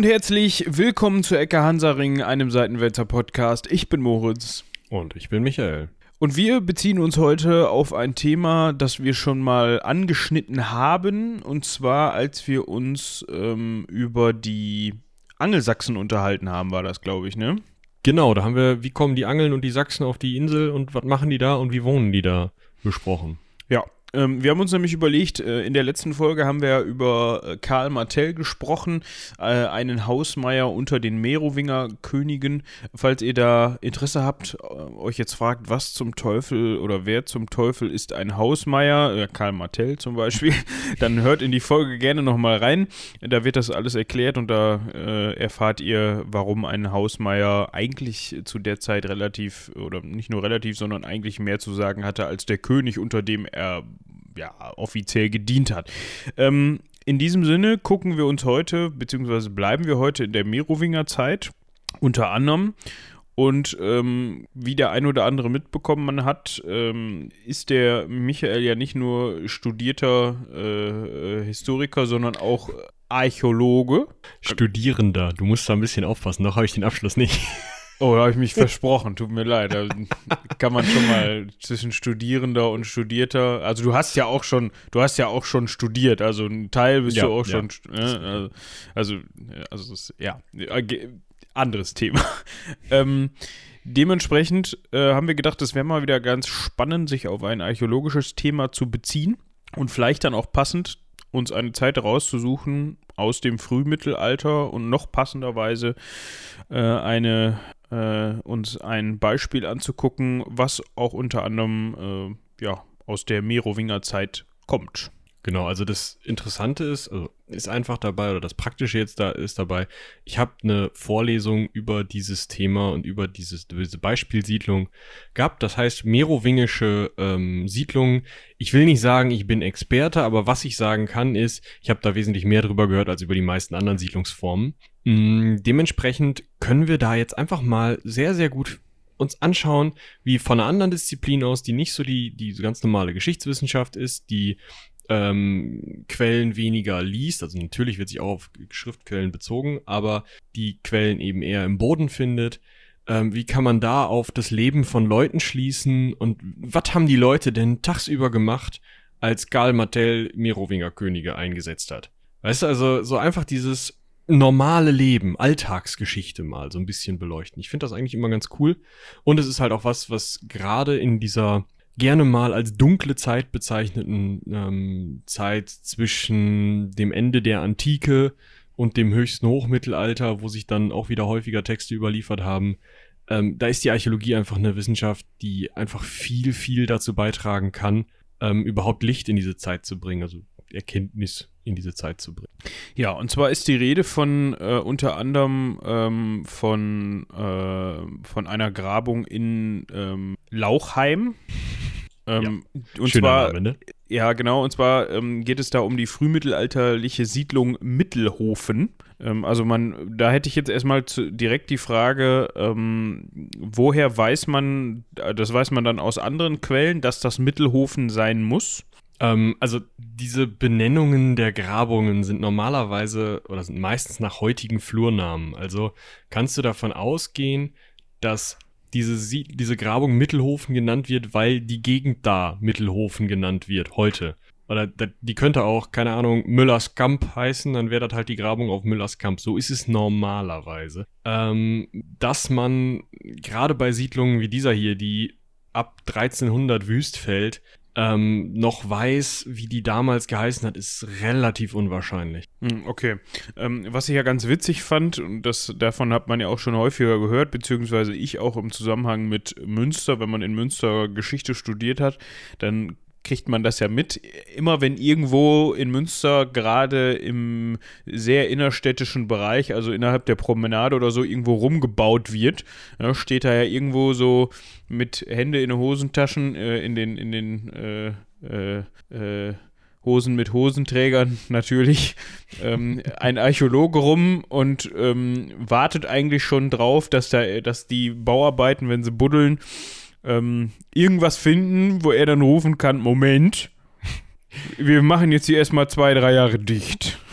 und herzlich willkommen zu Ecke Hansaring, einem Seitenwälzer Podcast. Ich bin Moritz. Und ich bin Michael. Und wir beziehen uns heute auf ein Thema, das wir schon mal angeschnitten haben. Und zwar, als wir uns ähm, über die Angelsachsen unterhalten haben, war das, glaube ich, ne? Genau, da haben wir, wie kommen die Angeln und die Sachsen auf die Insel und was machen die da und wie wohnen die da besprochen. Ja, ähm, wir haben uns nämlich überlegt, äh, in der letzten Folge haben wir über äh, Karl Martell gesprochen, äh, einen Hausmeier unter den Merowinger Königen. Falls ihr da Interesse habt, äh, euch jetzt fragt, was zum Teufel oder wer zum Teufel ist ein Hausmeier, äh, Karl Martell zum Beispiel, dann hört in die Folge gerne nochmal rein. Da wird das alles erklärt und da äh, erfahrt ihr, warum ein Hausmeier eigentlich zu der Zeit relativ, oder nicht nur relativ, sondern eigentlich mehr zu sagen hatte als der König, unter dem er ja, offiziell gedient hat. Ähm, in diesem Sinne gucken wir uns heute, beziehungsweise bleiben wir heute in der Merowinger Zeit, unter anderem. Und ähm, wie der ein oder andere mitbekommen hat, ähm, ist der Michael ja nicht nur studierter äh, äh Historiker, sondern auch Archäologe. Studierender, du musst da ein bisschen aufpassen, noch habe ich den Abschluss nicht. Oh, da habe ich mich versprochen, tut mir leid. Da kann man schon mal zwischen Studierender und Studierter. Also du hast ja auch schon, du hast ja auch schon studiert, also ein Teil bist ja, du auch ja. schon. Ne? Also, also, ist, ja, anderes Thema. ähm, dementsprechend äh, haben wir gedacht, es wäre mal wieder ganz spannend, sich auf ein archäologisches Thema zu beziehen und vielleicht dann auch passend uns eine Zeit rauszusuchen aus dem Frühmittelalter und noch passenderweise äh, eine äh, uns ein Beispiel anzugucken, was auch unter anderem äh, ja, aus der Merowinger Zeit kommt. Genau, also das Interessante ist, also ist einfach dabei, oder das Praktische jetzt da ist dabei, ich habe eine Vorlesung über dieses Thema und über dieses, diese Beispielsiedlung gehabt. Das heißt, merowingische ähm, Siedlungen. Ich will nicht sagen, ich bin Experte, aber was ich sagen kann, ist, ich habe da wesentlich mehr drüber gehört als über die meisten anderen Siedlungsformen. Mm, dementsprechend können wir da jetzt einfach mal sehr, sehr gut uns anschauen, wie von einer anderen Disziplin aus, die nicht so die, die ganz normale Geschichtswissenschaft ist, die ähm, Quellen weniger liest, also natürlich wird sich auch auf Schriftquellen bezogen, aber die Quellen eben eher im Boden findet. Ähm, wie kann man da auf das Leben von Leuten schließen und was haben die Leute denn tagsüber gemacht, als Gal Martell Merowinger Könige eingesetzt hat? Weißt du, also so einfach dieses normale Leben, Alltagsgeschichte mal so ein bisschen beleuchten. Ich finde das eigentlich immer ganz cool. Und es ist halt auch was, was gerade in dieser gerne mal als dunkle Zeit bezeichneten ähm, Zeit zwischen dem Ende der Antike und dem höchsten Hochmittelalter, wo sich dann auch wieder häufiger Texte überliefert haben. Ähm, da ist die Archäologie einfach eine Wissenschaft, die einfach viel, viel dazu beitragen kann, ähm, überhaupt Licht in diese Zeit zu bringen. Also Erkenntnis in diese Zeit zu bringen. Ja, und zwar ist die Rede von äh, unter anderem ähm, von, äh, von einer Grabung in ähm, Lauchheim. Ähm, ja. Und Schöner zwar, Name, ne? ja genau, und zwar ähm, geht es da um die frühmittelalterliche Siedlung Mittelhofen. Ähm, also man, da hätte ich jetzt erstmal zu, direkt die Frage, ähm, woher weiß man, das weiß man dann aus anderen Quellen, dass das Mittelhofen sein muss? Ähm, also diese Benennungen der Grabungen sind normalerweise oder sind meistens nach heutigen Flurnamen. Also kannst du davon ausgehen, dass diese, diese Grabung Mittelhofen genannt wird, weil die Gegend da Mittelhofen genannt wird, heute. Oder die könnte auch, keine Ahnung, Müllers Kamp heißen, dann wäre das halt die Grabung auf Müllers Kamp. So ist es normalerweise. Ähm, dass man gerade bei Siedlungen wie dieser hier, die ab 1300 wüst fällt, ähm, noch weiß, wie die damals geheißen hat, ist relativ unwahrscheinlich. Hm, okay. Ähm, was ich ja ganz witzig fand, und das, davon hat man ja auch schon häufiger gehört, beziehungsweise ich auch im Zusammenhang mit Münster, wenn man in Münster Geschichte studiert hat, dann kriegt man das ja mit. Immer wenn irgendwo in Münster gerade im sehr innerstädtischen Bereich, also innerhalb der Promenade oder so, irgendwo rumgebaut wird, ja, steht da ja irgendwo so mit Hände in den Hosentaschen, äh, in den, in den äh, äh, äh Hosen mit Hosenträgern natürlich, ähm, ein Archäologe rum und ähm, wartet eigentlich schon drauf, dass, da, dass die Bauarbeiten, wenn sie buddeln, ähm, irgendwas finden, wo er dann rufen kann, Moment, wir machen jetzt hier erstmal zwei, drei Jahre dicht.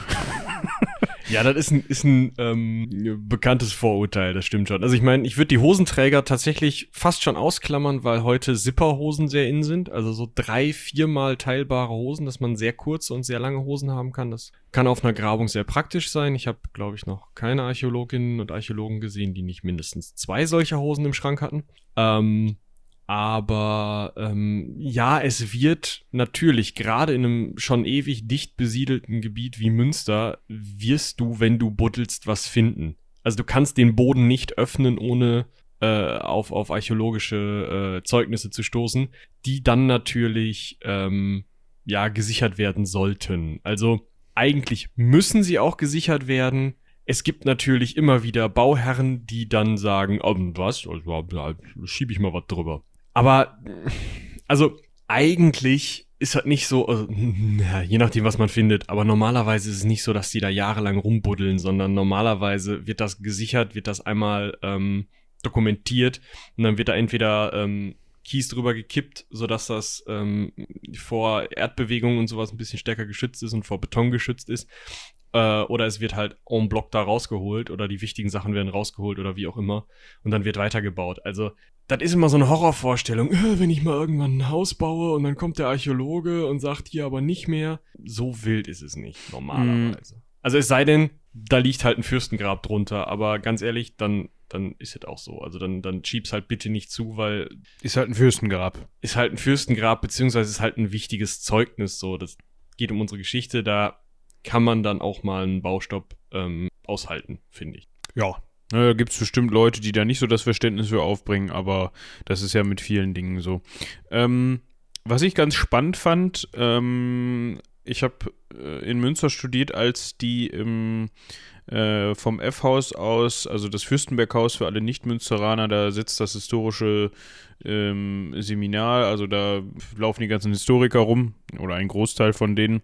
Ja, das ist ein, ist ein ähm, bekanntes Vorurteil, das stimmt schon. Also ich meine, ich würde die Hosenträger tatsächlich fast schon ausklammern, weil heute Zipperhosen sehr in sind. Also so drei, viermal teilbare Hosen, dass man sehr kurze und sehr lange Hosen haben kann. Das kann auf einer Grabung sehr praktisch sein. Ich habe, glaube ich, noch keine Archäologinnen und Archäologen gesehen, die nicht mindestens zwei solcher Hosen im Schrank hatten. Ähm, aber ähm, ja, es wird natürlich, gerade in einem schon ewig dicht besiedelten Gebiet wie Münster, wirst du, wenn du buddelst, was finden. Also du kannst den Boden nicht öffnen, ohne äh, auf, auf archäologische äh, Zeugnisse zu stoßen, die dann natürlich ähm, ja gesichert werden sollten. Also eigentlich müssen sie auch gesichert werden. Es gibt natürlich immer wieder Bauherren, die dann sagen, oh, was, also, schiebe ich mal was drüber. Aber, also, eigentlich ist halt nicht so, also, je nachdem, was man findet, aber normalerweise ist es nicht so, dass die da jahrelang rumbuddeln, sondern normalerweise wird das gesichert, wird das einmal ähm, dokumentiert und dann wird da entweder ähm, Kies drüber gekippt, sodass das ähm, vor Erdbewegungen und sowas ein bisschen stärker geschützt ist und vor Beton geschützt ist. Äh, oder es wird halt en bloc da rausgeholt oder die wichtigen Sachen werden rausgeholt oder wie auch immer und dann wird weitergebaut. Also das ist immer so eine Horrorvorstellung. Äh, wenn ich mal irgendwann ein Haus baue und dann kommt der Archäologe und sagt hier aber nicht mehr. So wild ist es nicht, normalerweise. Mm. Also es sei denn, da liegt halt ein Fürstengrab drunter, aber ganz ehrlich, dann, dann ist es auch so. Also dann, dann schieb's halt bitte nicht zu, weil. Ist halt ein Fürstengrab. Ist halt ein Fürstengrab, beziehungsweise ist halt ein wichtiges Zeugnis, so. Das geht um unsere Geschichte, da kann man dann auch mal einen Baustopp ähm, aushalten, finde ich. Ja, da gibt es bestimmt Leute, die da nicht so das Verständnis für aufbringen, aber das ist ja mit vielen Dingen so. Ähm, was ich ganz spannend fand, ähm, ich habe äh, in Münster studiert, als die im, äh, vom F-Haus aus, also das Fürstenberghaus für alle Nicht-Münsteraner, da sitzt das historische ähm, Seminar, also da laufen die ganzen Historiker rum oder ein Großteil von denen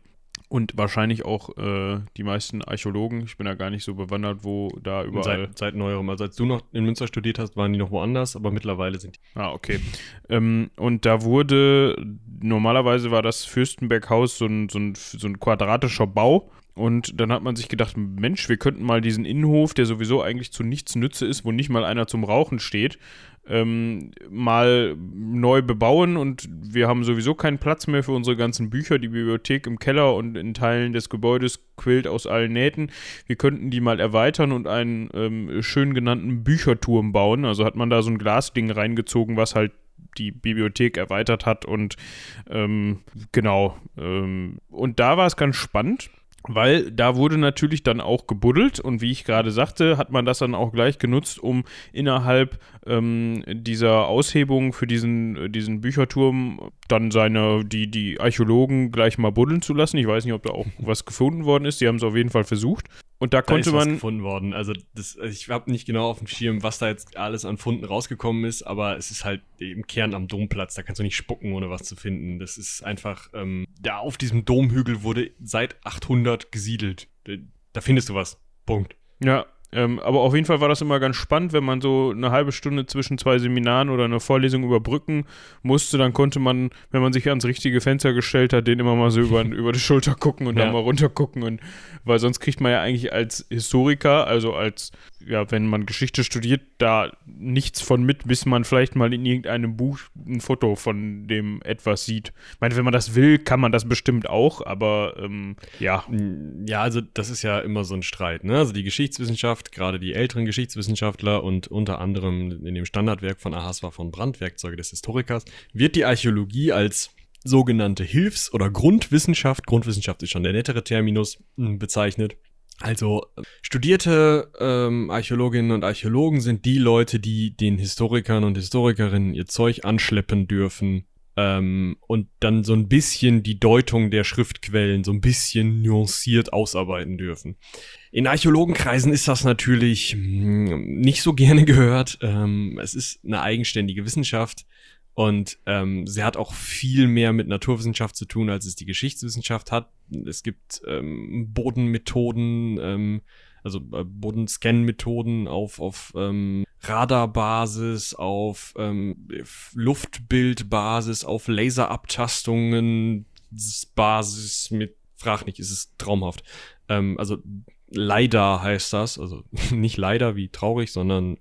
und wahrscheinlich auch äh, die meisten Archäologen. Ich bin da gar nicht so bewandert, wo da überall. Seit, seit neuerem. Also als du noch in Münster studiert hast, waren die noch woanders, aber mittlerweile sind die. Ah, okay. Ähm, und da wurde, normalerweise war das Fürstenberghaus so ein, so ein, so ein quadratischer Bau. Und dann hat man sich gedacht, Mensch, wir könnten mal diesen Innenhof, der sowieso eigentlich zu nichts Nütze ist, wo nicht mal einer zum Rauchen steht, ähm, mal neu bebauen und wir haben sowieso keinen Platz mehr für unsere ganzen Bücher. Die Bibliothek im Keller und in Teilen des Gebäudes quillt aus allen Nähten. Wir könnten die mal erweitern und einen ähm, schön genannten Bücherturm bauen. Also hat man da so ein Glasding reingezogen, was halt die Bibliothek erweitert hat und ähm, genau. Ähm, und da war es ganz spannend weil da wurde natürlich dann auch gebuddelt und wie ich gerade sagte, hat man das dann auch gleich genutzt, um innerhalb ähm, dieser Aushebung für diesen, diesen Bücherturm dann seine, die, die Archäologen gleich mal buddeln zu lassen. Ich weiß nicht, ob da auch was gefunden worden ist, die haben es auf jeden Fall versucht. Und da, da konnte man. gefunden worden. Also, das, also ich habe nicht genau auf dem Schirm, was da jetzt alles an Funden rausgekommen ist, aber es ist halt im Kern am Domplatz. Da kannst du nicht spucken, ohne was zu finden. Das ist einfach. Ähm, da auf diesem Domhügel wurde seit 800 gesiedelt. Da findest du was. Punkt. Ja, ähm, aber auf jeden Fall war das immer ganz spannend, wenn man so eine halbe Stunde zwischen zwei Seminaren oder eine Vorlesung überbrücken musste, dann konnte man, wenn man sich ans richtige Fenster gestellt hat, den immer mal so über, über die Schulter gucken und ja. dann mal runter gucken. Und, weil sonst kriegt man ja eigentlich als Historiker, also als ja, wenn man Geschichte studiert, da nichts von mit, bis man vielleicht mal in irgendeinem Buch ein Foto von dem etwas sieht. Ich meine, wenn man das will, kann man das bestimmt auch, aber ähm, ja. Ja, also das ist ja immer so ein Streit, ne? Also die Geschichtswissenschaft, gerade die älteren Geschichtswissenschaftler und unter anderem in dem Standardwerk von Ahasver von Brandt, Werkzeuge des Historikers, wird die Archäologie als sogenannte Hilfs- oder Grundwissenschaft, Grundwissenschaft ist schon der nettere Terminus, hm, bezeichnet also studierte ähm, Archäologinnen und Archäologen sind die Leute, die den Historikern und Historikerinnen ihr Zeug anschleppen dürfen ähm, und dann so ein bisschen die Deutung der Schriftquellen so ein bisschen nuanciert ausarbeiten dürfen. In Archäologenkreisen ist das natürlich mh, hm, nicht so gerne gehört. Ähm, es ist eine eigenständige Wissenschaft. Und ähm, sie hat auch viel mehr mit Naturwissenschaft zu tun, als es die Geschichtswissenschaft hat. Es gibt ähm, Bodenmethoden, ähm, also äh, Bodenscan-Methoden auf, auf ähm, Radarbasis, auf ähm, Luftbildbasis, auf Laserabtastungen Basis mit, frag nicht, ist es traumhaft. Ähm, also LiDAR heißt das, also nicht leider wie traurig, sondern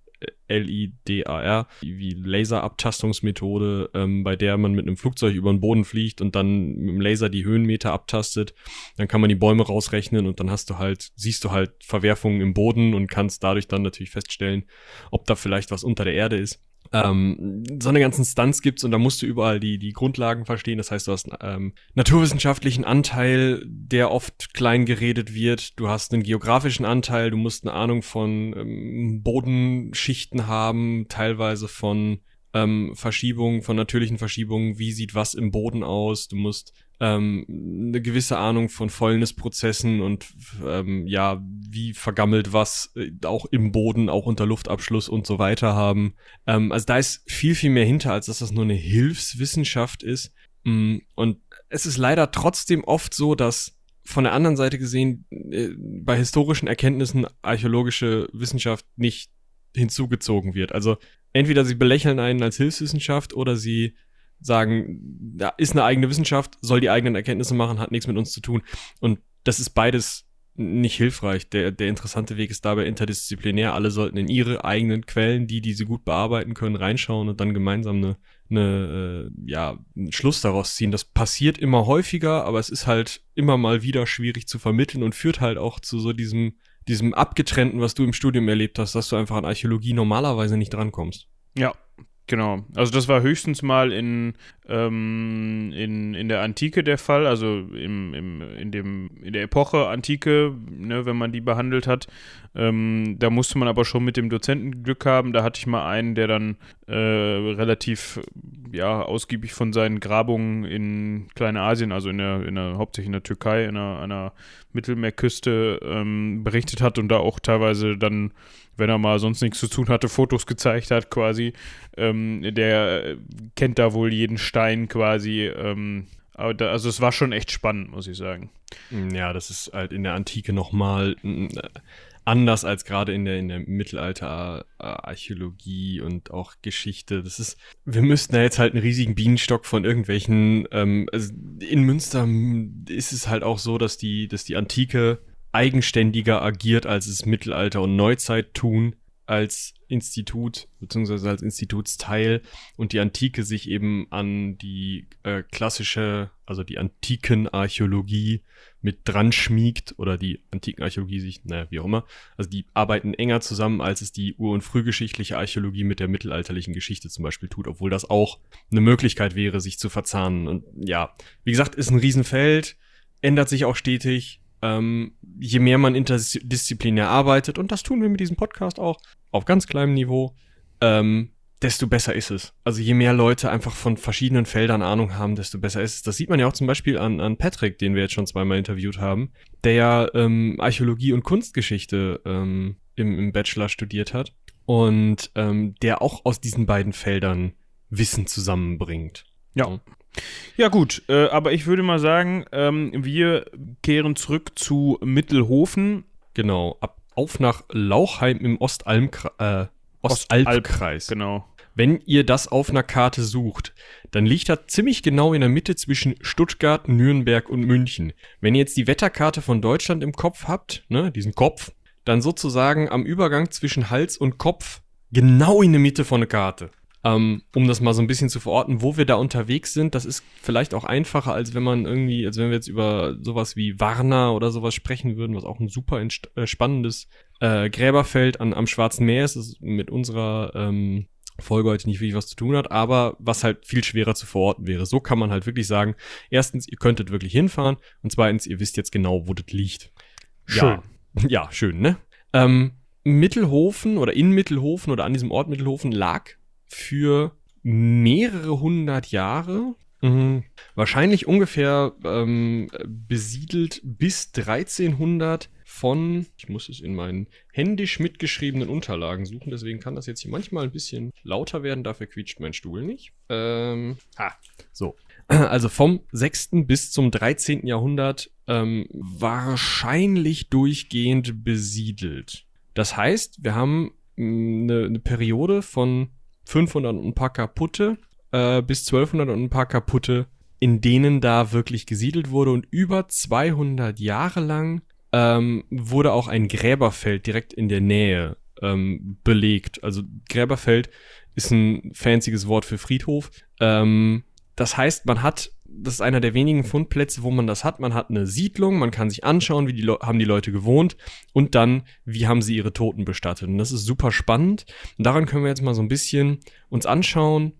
L-I-D-A-R, wie Laserabtastungsmethode, ähm, bei der man mit einem Flugzeug über den Boden fliegt und dann mit dem Laser die Höhenmeter abtastet. Dann kann man die Bäume rausrechnen und dann hast du halt, siehst du halt Verwerfungen im Boden und kannst dadurch dann natürlich feststellen, ob da vielleicht was unter der Erde ist ähm, so eine ganzen Stunts gibt's und da musst du überall die, die Grundlagen verstehen. Das heißt, du hast einen ähm, naturwissenschaftlichen Anteil, der oft klein geredet wird. Du hast einen geografischen Anteil, du musst eine Ahnung von ähm, Bodenschichten haben, teilweise von ähm, Verschiebungen, von natürlichen Verschiebungen, wie sieht was im Boden aus. Du musst ähm, eine gewisse Ahnung von Fäulnisprozessen und ähm, ja, wie vergammelt was äh, auch im Boden, auch unter Luftabschluss und so weiter haben. Ähm, also da ist viel, viel mehr hinter, als dass das nur eine Hilfswissenschaft ist. Mm, und es ist leider trotzdem oft so, dass von der anderen Seite gesehen äh, bei historischen Erkenntnissen archäologische Wissenschaft nicht hinzugezogen wird. Also entweder sie belächeln einen als Hilfswissenschaft oder sie sagen, da ist eine eigene Wissenschaft, soll die eigenen Erkenntnisse machen, hat nichts mit uns zu tun. Und das ist beides nicht hilfreich. Der, der interessante Weg ist dabei interdisziplinär. Alle sollten in ihre eigenen Quellen, die, die sie gut bearbeiten können, reinschauen und dann gemeinsam eine, eine äh, ja, einen Schluss daraus ziehen. Das passiert immer häufiger, aber es ist halt immer mal wieder schwierig zu vermitteln und führt halt auch zu so diesem, diesem Abgetrennten, was du im Studium erlebt hast, dass du einfach an Archäologie normalerweise nicht drankommst. Ja, Genau, also das war höchstens mal in, ähm, in, in der Antike der Fall, also im, im, in, dem, in der Epoche Antike, ne, wenn man die behandelt hat. Ähm, da musste man aber schon mit dem Dozenten Glück haben. Da hatte ich mal einen, der dann äh, relativ ja, ausgiebig von seinen Grabungen in Kleinasien, also in der, in der hauptsächlich in der Türkei, in einer, einer Mittelmeerküste ähm, berichtet hat und da auch teilweise dann wenn er mal sonst nichts zu tun hatte, Fotos gezeigt hat quasi. Ähm, der kennt da wohl jeden Stein quasi. Ähm, da, also es war schon echt spannend, muss ich sagen. Ja, das ist halt in der Antike nochmal anders als gerade in der, in der Mittelalter-Archäologie und auch Geschichte. Das ist, wir müssten da jetzt halt einen riesigen Bienenstock von irgendwelchen, ähm, also in Münster ist es halt auch so, dass die, dass die Antike eigenständiger agiert, als es Mittelalter und Neuzeit tun als Institut beziehungsweise als Institutsteil und die Antike sich eben an die äh, klassische, also die antiken Archäologie mit dran schmiegt oder die antiken Archäologie sich, naja, wie auch immer. Also die arbeiten enger zusammen, als es die ur- und frühgeschichtliche Archäologie mit der mittelalterlichen Geschichte zum Beispiel tut, obwohl das auch eine Möglichkeit wäre, sich zu verzahnen. Und ja, wie gesagt, ist ein Riesenfeld, ändert sich auch stetig, ähm, je mehr man interdisziplinär arbeitet, und das tun wir mit diesem Podcast auch, auf ganz kleinem Niveau, ähm, desto besser ist es. Also je mehr Leute einfach von verschiedenen Feldern Ahnung haben, desto besser ist es. Das sieht man ja auch zum Beispiel an, an Patrick, den wir jetzt schon zweimal interviewt haben, der ja ähm, Archäologie und Kunstgeschichte ähm, im, im Bachelor studiert hat und ähm, der auch aus diesen beiden Feldern Wissen zusammenbringt. Ja. Ja, gut, äh, aber ich würde mal sagen, ähm, wir kehren zurück zu Mittelhofen. Genau, ab, auf nach Lauchheim im Ostalmkreis. Äh, Ostalbkreis. Genau. Wenn ihr das auf einer Karte sucht, dann liegt das ziemlich genau in der Mitte zwischen Stuttgart, Nürnberg und München. Wenn ihr jetzt die Wetterkarte von Deutschland im Kopf habt, ne, diesen Kopf, dann sozusagen am Übergang zwischen Hals und Kopf genau in der Mitte von der Karte. Ähm, um das mal so ein bisschen zu verorten, wo wir da unterwegs sind, das ist vielleicht auch einfacher, als wenn man irgendwie, als wenn wir jetzt über sowas wie Warna oder sowas sprechen würden, was auch ein super äh, spannendes äh, Gräberfeld an, am Schwarzen Meer ist, das mit unserer ähm, Folge heute nicht wirklich was zu tun hat, aber was halt viel schwerer zu verorten wäre. So kann man halt wirklich sagen, erstens, ihr könntet wirklich hinfahren und zweitens, ihr wisst jetzt genau, wo das liegt. Schön. Ja, ja schön, ne? Ähm, Mittelhofen oder in Mittelhofen oder an diesem Ort Mittelhofen lag für mehrere hundert Jahre. Mhm. Wahrscheinlich ungefähr ähm, besiedelt bis 1300 von, ich muss es in meinen händisch mitgeschriebenen Unterlagen suchen, deswegen kann das jetzt hier manchmal ein bisschen lauter werden, dafür quietscht mein Stuhl nicht. Ähm, ah, so. Also vom 6. bis zum 13. Jahrhundert ähm, wahrscheinlich durchgehend besiedelt. Das heißt, wir haben eine, eine Periode von 500 und ein paar kaputte äh, bis 1200 und ein paar kaputte, in denen da wirklich gesiedelt wurde und über 200 Jahre lang ähm, wurde auch ein Gräberfeld direkt in der Nähe ähm, belegt. Also Gräberfeld ist ein fancyes Wort für Friedhof. Ähm, das heißt, man hat, das ist einer der wenigen Fundplätze, wo man das hat. Man hat eine Siedlung, man kann sich anschauen, wie die Le haben die Leute gewohnt und dann, wie haben sie ihre Toten bestattet. Und das ist super spannend. Und daran können wir jetzt mal so ein bisschen uns anschauen,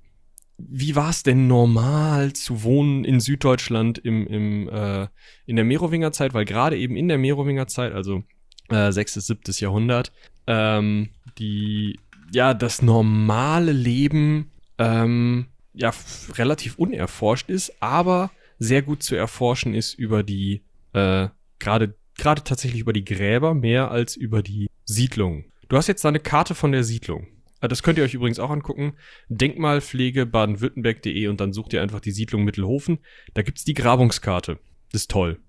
wie war es denn normal zu wohnen in Süddeutschland im, im, äh, in der Merowingerzeit? Weil gerade eben in der Merowingerzeit, also äh, 6. bis 7. Jahrhundert, ähm, die, ja, das normale Leben ähm, ja relativ unerforscht ist, aber sehr gut zu erforschen ist über die, äh, gerade gerade tatsächlich über die Gräber mehr als über die Siedlung. Du hast jetzt da eine Karte von der Siedlung. Äh, das könnt ihr euch übrigens auch angucken. Denkmalpflege baden-württemberg.de und dann sucht ihr einfach die Siedlung Mittelhofen. Da gibt's die Grabungskarte. Das ist toll.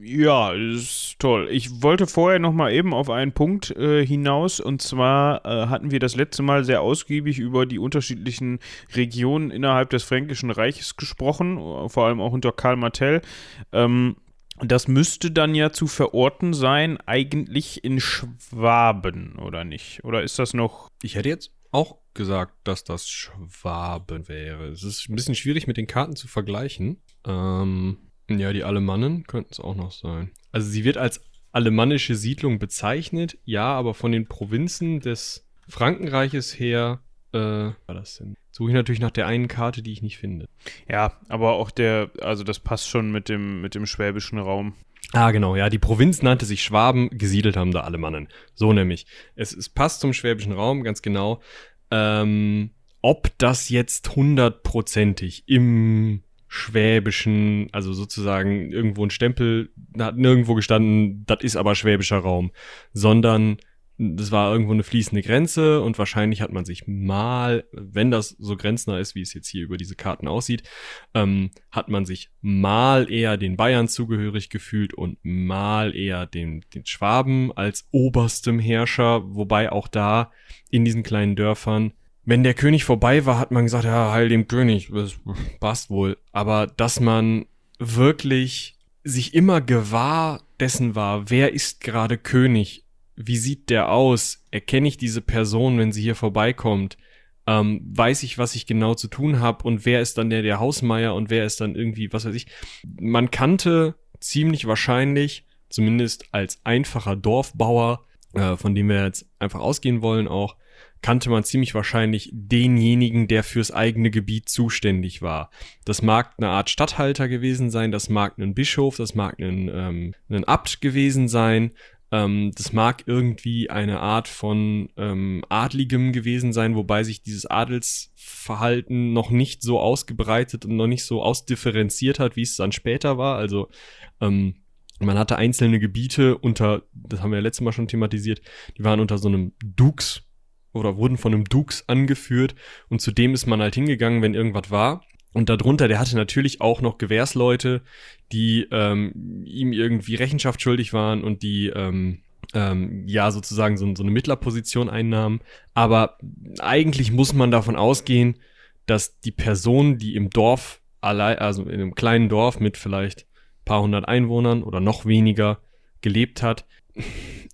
Ja, ist toll. Ich wollte vorher noch mal eben auf einen Punkt äh, hinaus und zwar äh, hatten wir das letzte Mal sehr ausgiebig über die unterschiedlichen Regionen innerhalb des Fränkischen Reiches gesprochen, vor allem auch unter Karl Martell. Ähm, das müsste dann ja zu verorten sein, eigentlich in Schwaben, oder nicht? Oder ist das noch. Ich hätte jetzt auch gesagt, dass das Schwaben wäre. Es ist ein bisschen schwierig mit den Karten zu vergleichen. Ähm, ja, die Alemannen könnten es auch noch sein. Also sie wird als alemannische Siedlung bezeichnet, ja, aber von den Provinzen des Frankenreiches her äh, war das denn? Suche ich natürlich nach der einen Karte, die ich nicht finde. Ja, aber auch der, also das passt schon mit dem, mit dem schwäbischen Raum. Ah, genau, ja. Die Provinz nannte sich Schwaben, gesiedelt haben da Alemannen. So nämlich. Es, es passt zum schwäbischen Raum, ganz genau. Ähm, ob das jetzt hundertprozentig im schwäbischen, also sozusagen irgendwo ein Stempel, da hat nirgendwo gestanden, das ist aber schwäbischer Raum, sondern das war irgendwo eine fließende Grenze und wahrscheinlich hat man sich mal, wenn das so grenznah ist, wie es jetzt hier über diese Karten aussieht, ähm, hat man sich mal eher den Bayern zugehörig gefühlt und mal eher den, den Schwaben als oberstem Herrscher, wobei auch da in diesen kleinen Dörfern wenn der König vorbei war, hat man gesagt, ja, heil dem König, das passt wohl. Aber dass man wirklich sich immer gewahr dessen war, wer ist gerade König wie sieht der aus? Erkenne ich diese Person, wenn sie hier vorbeikommt? Ähm, weiß ich, was ich genau zu tun habe und wer ist dann der, der Hausmeier und wer ist dann irgendwie, was weiß ich. Man kannte ziemlich wahrscheinlich, zumindest als einfacher Dorfbauer, äh, von dem wir jetzt einfach ausgehen wollen auch, kannte man ziemlich wahrscheinlich denjenigen, der fürs eigene Gebiet zuständig war. Das mag eine Art Statthalter gewesen sein, das mag ein Bischof, das mag ein, ähm, ein Abt gewesen sein, ähm, das mag irgendwie eine Art von ähm, Adligem gewesen sein, wobei sich dieses Adelsverhalten noch nicht so ausgebreitet und noch nicht so ausdifferenziert hat, wie es dann später war. Also ähm, man hatte einzelne Gebiete unter, das haben wir ja letztes Mal schon thematisiert, die waren unter so einem Dux oder wurden von einem Dux angeführt und zu dem ist man halt hingegangen, wenn irgendwas war. Und darunter, der hatte natürlich auch noch Gewährsleute, die ähm, ihm irgendwie Rechenschaft schuldig waren und die ähm, ähm, ja sozusagen so, so eine Mittlerposition einnahmen. Aber eigentlich muss man davon ausgehen, dass die Person, die im Dorf allein, also in einem kleinen Dorf mit vielleicht paar hundert Einwohnern oder noch weniger gelebt hat,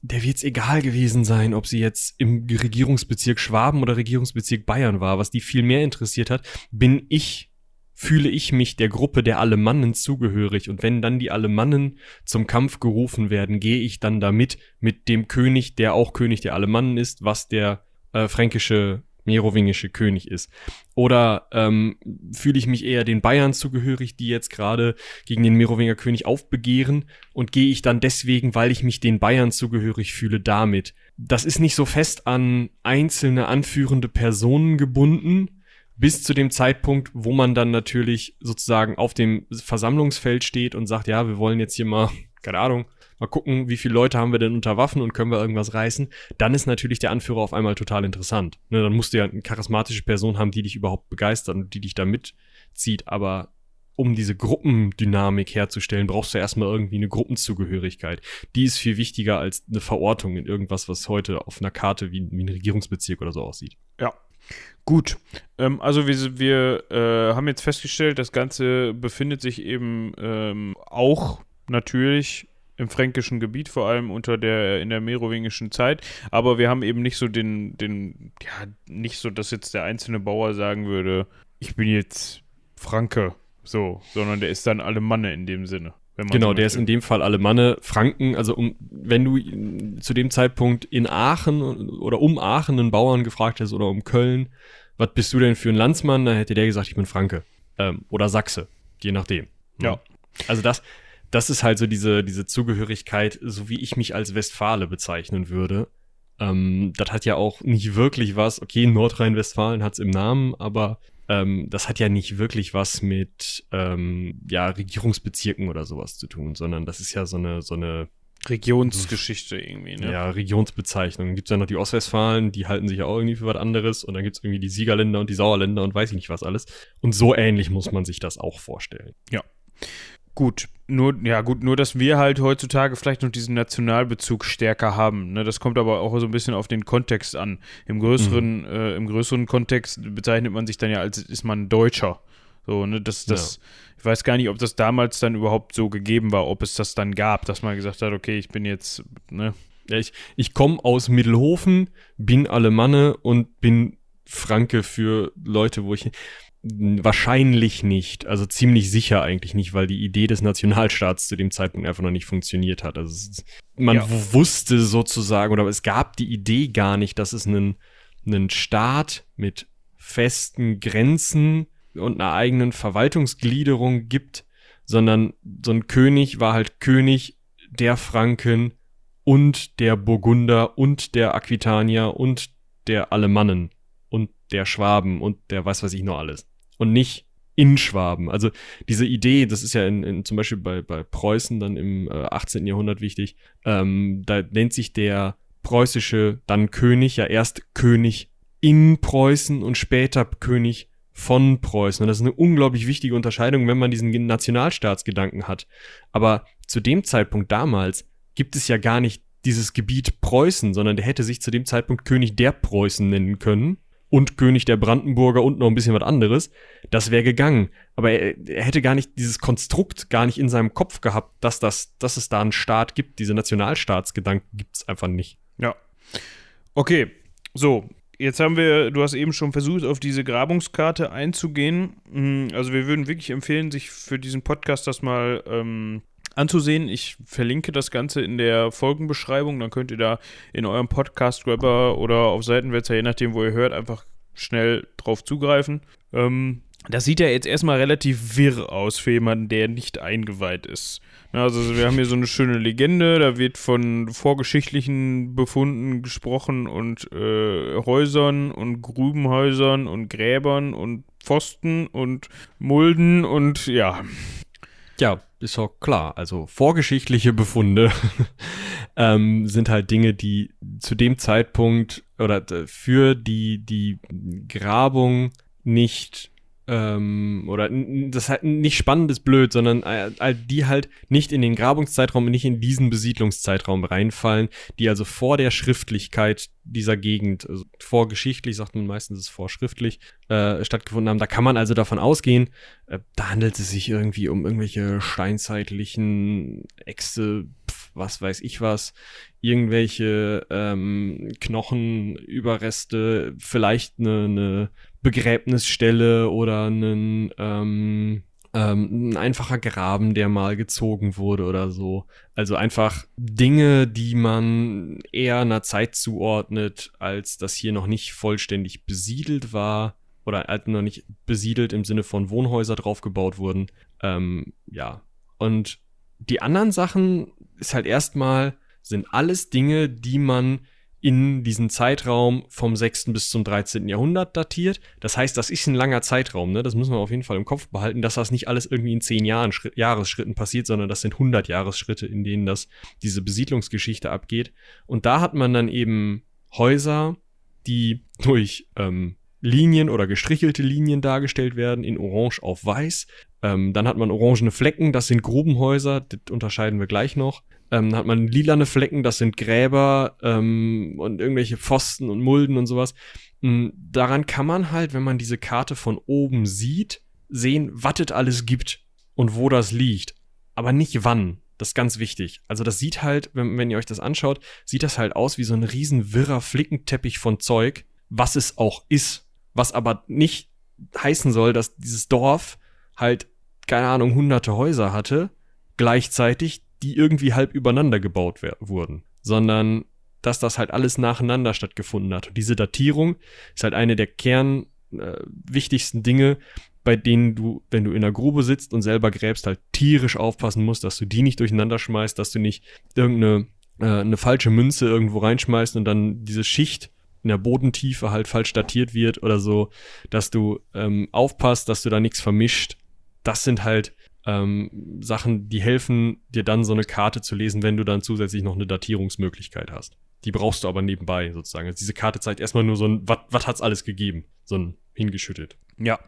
der wird es egal gewesen sein, ob sie jetzt im Regierungsbezirk Schwaben oder Regierungsbezirk Bayern war. Was die viel mehr interessiert hat, bin ich fühle ich mich der Gruppe der Alemannen zugehörig und wenn dann die Alemannen zum Kampf gerufen werden, gehe ich dann damit mit dem König, der auch König der Alemannen ist, was der äh, fränkische merowingische König ist. Oder ähm, fühle ich mich eher den Bayern zugehörig, die jetzt gerade gegen den Merowinger König aufbegehren und gehe ich dann deswegen, weil ich mich den Bayern zugehörig fühle, damit. Das ist nicht so fest an einzelne anführende Personen gebunden, bis zu dem Zeitpunkt, wo man dann natürlich sozusagen auf dem Versammlungsfeld steht und sagt, ja, wir wollen jetzt hier mal, keine Ahnung, mal gucken, wie viele Leute haben wir denn unter Waffen und können wir irgendwas reißen, dann ist natürlich der Anführer auf einmal total interessant. Ne, dann musst du ja eine charismatische Person haben, die dich überhaupt begeistert und die dich da mitzieht, aber um diese Gruppendynamik herzustellen, brauchst du erstmal irgendwie eine Gruppenzugehörigkeit. Die ist viel wichtiger als eine Verortung in irgendwas, was heute auf einer Karte wie, wie ein Regierungsbezirk oder so aussieht. Ja, Gut, ähm, also wir, wir äh, haben jetzt festgestellt, das Ganze befindet sich eben ähm, auch natürlich im fränkischen Gebiet, vor allem unter der, in der merowingischen Zeit. Aber wir haben eben nicht so den, den, ja, nicht so, dass jetzt der einzelne Bauer sagen würde, ich bin jetzt Franke, so, sondern der ist dann Alemanne in dem Sinne. genau, so der ist in dem Fall Alemanne, Franken, also um, wenn du zu dem Zeitpunkt in Aachen oder um Aachen einen Bauern gefragt hast oder um Köln, was bist du denn für ein Landsmann, dann hätte der gesagt, ich bin Franke. Ähm, oder Sachse, je nachdem. Ja. Also das, das ist halt so diese, diese Zugehörigkeit, so wie ich mich als Westfale bezeichnen würde. Ähm, das hat ja auch nicht wirklich was, okay, Nordrhein-Westfalen hat es im Namen, aber ähm, das hat ja nicht wirklich was mit ähm, ja, Regierungsbezirken oder sowas zu tun, sondern das ist ja so eine, so eine Regionsgeschichte irgendwie, ne? Ja, Regionsbezeichnung. Gibt es ja noch die Ostwestfalen, die halten sich ja auch irgendwie für was anderes. Und dann gibt es irgendwie die Siegerländer und die Sauerländer und weiß ich nicht was alles. Und so ähnlich muss man sich das auch vorstellen. Ja. Gut, nur, ja gut, nur dass wir halt heutzutage vielleicht noch diesen Nationalbezug stärker haben. Ne? Das kommt aber auch so ein bisschen auf den Kontext an. Im größeren, mhm. äh, im größeren Kontext bezeichnet man sich dann ja als ist man Deutscher. So, ne, das, das, ja. ich weiß gar nicht, ob das damals dann überhaupt so gegeben war, ob es das dann gab, dass man gesagt hat, okay, ich bin jetzt, ne. Ja, ich, ich komme aus Mittelhofen, bin Alemanne und bin Franke für Leute, wo ich Wahrscheinlich nicht, also ziemlich sicher eigentlich nicht, weil die Idee des Nationalstaats zu dem Zeitpunkt einfach noch nicht funktioniert hat. Also man ja. wusste sozusagen, oder es gab die Idee gar nicht, dass es einen, einen Staat mit festen Grenzen und einer eigenen Verwaltungsgliederung gibt, sondern so ein König war halt König der Franken und der Burgunder und der Aquitanier und der Alemannen und der Schwaben und der weiß was ich noch alles und nicht in Schwaben. Also diese Idee, das ist ja in, in zum Beispiel bei, bei Preußen dann im äh, 18. Jahrhundert wichtig, ähm, da nennt sich der preußische dann König ja erst König in Preußen und später König von Preußen. Und das ist eine unglaublich wichtige Unterscheidung, wenn man diesen Nationalstaatsgedanken hat. Aber zu dem Zeitpunkt damals gibt es ja gar nicht dieses Gebiet Preußen, sondern der hätte sich zu dem Zeitpunkt König der Preußen nennen können und König der Brandenburger und noch ein bisschen was anderes, das wäre gegangen. Aber er, er, hätte gar nicht dieses Konstrukt gar nicht in seinem Kopf gehabt, dass, das, dass es da einen Staat gibt. Diese Nationalstaatsgedanken gibt es einfach nicht. Ja. Okay, so. Jetzt haben wir, du hast eben schon versucht, auf diese Grabungskarte einzugehen. Hm, also wir würden wirklich empfehlen, sich für diesen Podcast das mal ähm, anzusehen. Ich verlinke das Ganze in der Folgenbeschreibung. Dann könnt ihr da in eurem Podcast-Grabber oder auf Seitenwälzer, je nachdem, wo ihr hört, einfach schnell drauf zugreifen. Ähm, das sieht ja jetzt erstmal relativ wirr aus für jemanden, der nicht eingeweiht ist. Also wir haben hier so eine schöne Legende, da wird von vorgeschichtlichen Befunden gesprochen und äh, Häusern und Grubenhäusern und Gräbern und Pfosten und Mulden und ja. Ja, ist auch klar. Also vorgeschichtliche Befunde ähm, sind halt Dinge, die zu dem Zeitpunkt oder für die, die Grabung nicht ähm, oder das halt nicht spannend ist blöd, sondern äh, die halt nicht in den Grabungszeitraum, nicht in diesen Besiedlungszeitraum reinfallen, die also vor der Schriftlichkeit dieser Gegend, also vorgeschichtlich sagt man meistens ist vorschriftlich, äh, stattgefunden haben. Da kann man also davon ausgehen, äh, da handelt es sich irgendwie um irgendwelche steinzeitlichen Äxte, was weiß ich was, irgendwelche ähm, Knochenüberreste, vielleicht eine, eine Begräbnisstelle oder einen, ähm, ähm, ein einfacher Graben, der mal gezogen wurde oder so. Also einfach Dinge, die man eher einer Zeit zuordnet, als das hier noch nicht vollständig besiedelt war oder halt noch nicht besiedelt im Sinne von Wohnhäuser draufgebaut wurden. Ähm, ja. Und die anderen Sachen ist halt erstmal, sind alles Dinge, die man in diesen Zeitraum vom 6. bis zum 13. Jahrhundert datiert. Das heißt, das ist ein langer Zeitraum, ne? Das müssen wir auf jeden Fall im Kopf behalten, dass das nicht alles irgendwie in 10 Jahren, Schritt, Jahresschritten passiert, sondern das sind 100 Jahresschritte, in denen das, diese Besiedlungsgeschichte abgeht. Und da hat man dann eben Häuser, die durch ähm, Linien oder gestrichelte Linien dargestellt werden, in Orange auf Weiß. Ähm, dann hat man orangene Flecken, das sind Grubenhäuser, das unterscheiden wir gleich noch. Ähm, dann hat man lilane Flecken, das sind Gräber ähm, und irgendwelche Pfosten und Mulden und sowas. Ähm, daran kann man halt, wenn man diese Karte von oben sieht, sehen, was es alles gibt und wo das liegt. Aber nicht wann. Das ist ganz wichtig. Also das sieht halt, wenn, wenn ihr euch das anschaut, sieht das halt aus wie so ein riesen wirrer Flickenteppich von Zeug, was es auch ist. Was aber nicht heißen soll, dass dieses Dorf halt, keine Ahnung, hunderte Häuser hatte, gleichzeitig, die irgendwie halb übereinander gebaut wurden. Sondern, dass das halt alles nacheinander stattgefunden hat. Und diese Datierung ist halt eine der Kern, äh, Dinge, bei denen du, wenn du in der Grube sitzt und selber gräbst, halt tierisch aufpassen musst, dass du die nicht durcheinander schmeißt, dass du nicht irgendeine äh, eine falsche Münze irgendwo reinschmeißt und dann diese Schicht in der Bodentiefe halt falsch datiert wird oder so, dass du ähm, aufpasst, dass du da nichts vermischt. Das sind halt ähm, Sachen, die helfen, dir dann so eine Karte zu lesen, wenn du dann zusätzlich noch eine Datierungsmöglichkeit hast. Die brauchst du aber nebenbei sozusagen. Also diese Karte zeigt erstmal nur so ein, was hat's alles gegeben? So ein hingeschüttet. Ja,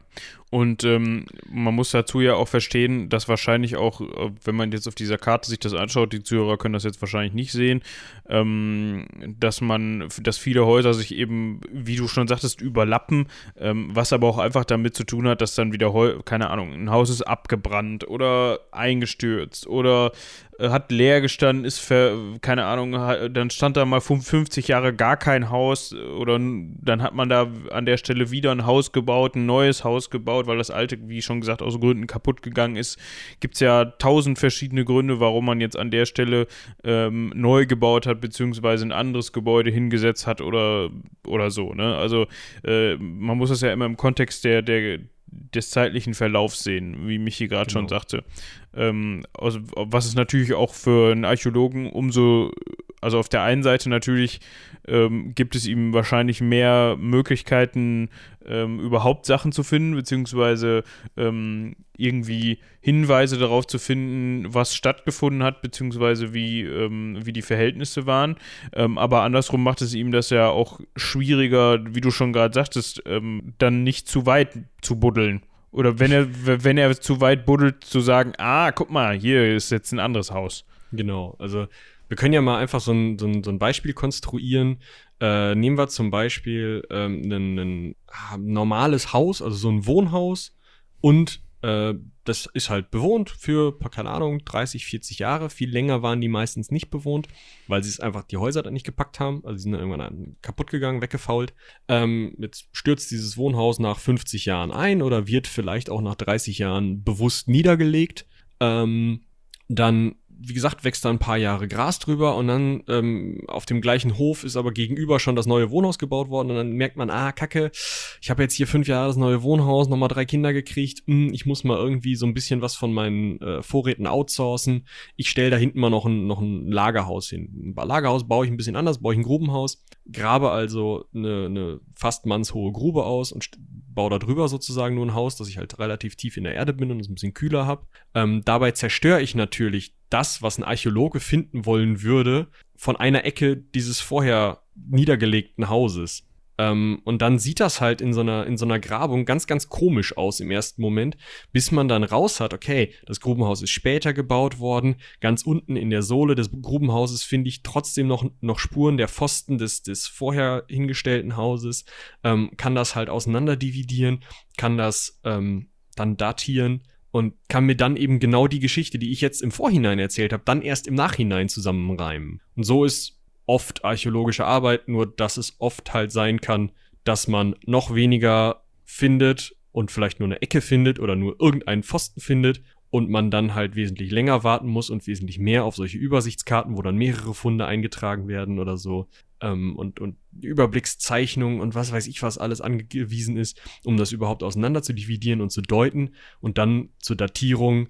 und ähm, man muss dazu ja auch verstehen, dass wahrscheinlich auch, äh, wenn man jetzt auf dieser Karte sich das anschaut, die Zuhörer können das jetzt wahrscheinlich nicht sehen, ähm, dass man, dass viele Häuser sich eben, wie du schon sagtest, überlappen, ähm, was aber auch einfach damit zu tun hat, dass dann wieder, keine Ahnung, ein Haus ist abgebrannt oder eingestürzt oder äh, hat leer gestanden, ist, für, keine Ahnung, dann stand da mal 50 Jahre gar kein Haus oder dann hat man da an der Stelle wieder ein Haus gebaut, ein neues neues Haus gebaut, weil das alte, wie schon gesagt, aus Gründen kaputt gegangen ist. Gibt es ja tausend verschiedene Gründe, warum man jetzt an der Stelle ähm, neu gebaut hat, beziehungsweise ein anderes Gebäude hingesetzt hat oder, oder so. Ne? Also äh, man muss das ja immer im Kontext der, der, des zeitlichen Verlaufs sehen, wie Michi gerade genau. schon sagte. Ähm, also, was es natürlich auch für einen Archäologen umso, also auf der einen Seite natürlich ähm, gibt es ihm wahrscheinlich mehr Möglichkeiten, ähm, überhaupt Sachen zu finden, beziehungsweise ähm, irgendwie Hinweise darauf zu finden, was stattgefunden hat, beziehungsweise wie, ähm, wie die Verhältnisse waren. Ähm, aber andersrum macht es ihm das ja auch schwieriger, wie du schon gerade sagtest, dann nicht zu weit zu buddeln. Oder wenn er, wenn er zu weit buddelt, zu sagen, ah, guck mal, hier ist jetzt ein anderes Haus. Genau, also wir können ja mal einfach so ein, so ein, so ein Beispiel konstruieren. Äh, nehmen wir zum Beispiel ähm, ein, ein normales Haus, also so ein Wohnhaus und äh, das ist halt bewohnt für, keine Ahnung, 30, 40 Jahre. Viel länger waren die meistens nicht bewohnt, weil sie es einfach die Häuser dann nicht gepackt haben. Also sie sind dann irgendwann kaputt gegangen, weggefault. Ähm, jetzt stürzt dieses Wohnhaus nach 50 Jahren ein oder wird vielleicht auch nach 30 Jahren bewusst niedergelegt. Ähm, dann wie gesagt, wächst da ein paar Jahre Gras drüber und dann ähm, auf dem gleichen Hof ist aber gegenüber schon das neue Wohnhaus gebaut worden und dann merkt man, ah, kacke, ich habe jetzt hier fünf Jahre das neue Wohnhaus, nochmal drei Kinder gekriegt, hm, ich muss mal irgendwie so ein bisschen was von meinen äh, Vorräten outsourcen. Ich stelle da hinten mal noch ein, noch ein Lagerhaus hin. Ein Lagerhaus baue ich ein bisschen anders, baue ich ein Grubenhaus, grabe also eine, eine fast mannshohe Grube aus und baue da drüber sozusagen nur ein Haus, dass ich halt relativ tief in der Erde bin und es ein bisschen kühler habe. Ähm, dabei zerstöre ich natürlich das, was ein Archäologe finden wollen würde, von einer Ecke dieses vorher niedergelegten Hauses. Ähm, und dann sieht das halt in so, einer, in so einer Grabung ganz, ganz komisch aus im ersten Moment, bis man dann raus hat, okay, das Grubenhaus ist später gebaut worden. Ganz unten in der Sohle des Grubenhauses finde ich trotzdem noch, noch Spuren der Pfosten des, des vorher hingestellten Hauses. Ähm, kann das halt auseinander dividieren, kann das ähm, dann datieren und kann mir dann eben genau die Geschichte, die ich jetzt im Vorhinein erzählt habe, dann erst im Nachhinein zusammenreimen. Und so ist oft archäologische Arbeit, nur dass es oft halt sein kann, dass man noch weniger findet und vielleicht nur eine Ecke findet oder nur irgendeinen Pfosten findet und man dann halt wesentlich länger warten muss und wesentlich mehr auf solche Übersichtskarten, wo dann mehrere Funde eingetragen werden oder so ähm, und, und Überblickszeichnungen und was weiß ich, was alles angewiesen ist, um das überhaupt auseinander zu dividieren und zu deuten. Und dann zur Datierung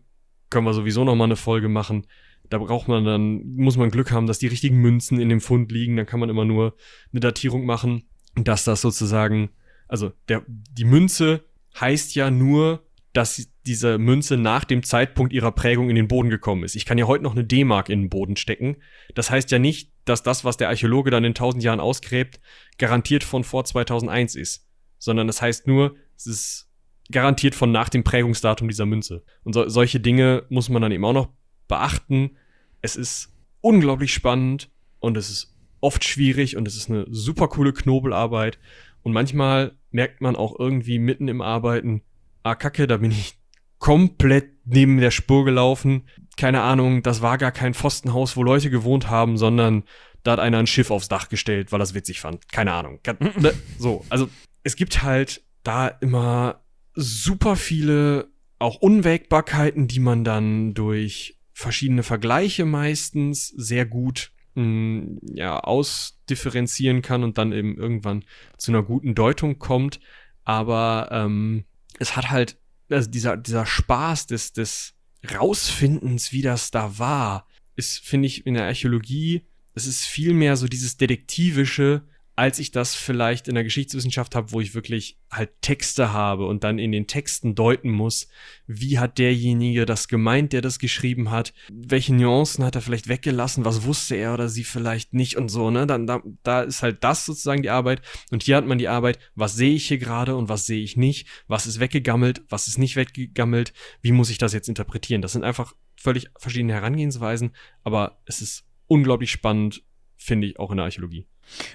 können wir sowieso nochmal eine Folge machen. Da braucht man dann, muss man Glück haben, dass die richtigen Münzen in dem Fund liegen. Dann kann man immer nur eine Datierung machen, dass das sozusagen, also der, die Münze heißt ja nur, dass diese Münze nach dem Zeitpunkt ihrer Prägung in den Boden gekommen ist. Ich kann ja heute noch eine D-Mark in den Boden stecken. Das heißt ja nicht, dass das, was der Archäologe dann in tausend Jahren ausgräbt, garantiert von vor 2001 ist. Sondern das heißt nur, es ist garantiert von nach dem Prägungsdatum dieser Münze. Und so, solche Dinge muss man dann eben auch noch beachten. Es ist unglaublich spannend und es ist oft schwierig und es ist eine super coole Knobelarbeit. Und manchmal merkt man auch irgendwie mitten im Arbeiten, ah, kacke, da bin ich komplett neben der Spur gelaufen. Keine Ahnung, das war gar kein Pfostenhaus, wo Leute gewohnt haben, sondern da hat einer ein Schiff aufs Dach gestellt, weil er es witzig fand. Keine Ahnung. Ne, so, also es gibt halt da immer super viele auch Unwägbarkeiten, die man dann durch verschiedene Vergleiche meistens sehr gut mh, mm, ja, ausdifferenzieren kann und dann eben irgendwann zu einer guten Deutung kommt. Aber ähm, es hat halt, also dieser, dieser Spaß des, des Rausfindens, wie das da war, ist, finde ich, in der Archäologie, es ist viel mehr so dieses Detektivische, als ich das vielleicht in der Geschichtswissenschaft habe, wo ich wirklich halt Texte habe und dann in den Texten deuten muss, wie hat derjenige das gemeint, der das geschrieben hat, welche Nuancen hat er vielleicht weggelassen, was wusste er oder sie vielleicht nicht und so, ne? Dann da, da ist halt das sozusagen die Arbeit. Und hier hat man die Arbeit, was sehe ich hier gerade und was sehe ich nicht, was ist weggegammelt, was ist nicht weggegammelt, wie muss ich das jetzt interpretieren? Das sind einfach völlig verschiedene Herangehensweisen, aber es ist unglaublich spannend, finde ich auch in der Archäologie.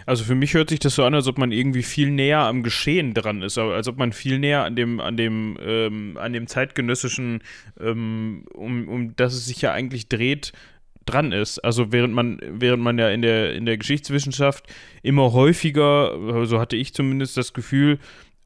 Also für mich hört sich das so an, als ob man irgendwie viel näher am Geschehen dran ist, als ob man viel näher an dem, an dem, ähm, an dem zeitgenössischen, ähm, um, um das es sich ja eigentlich dreht, dran ist. Also während man, während man ja in der, in der Geschichtswissenschaft immer häufiger, so hatte ich zumindest das Gefühl,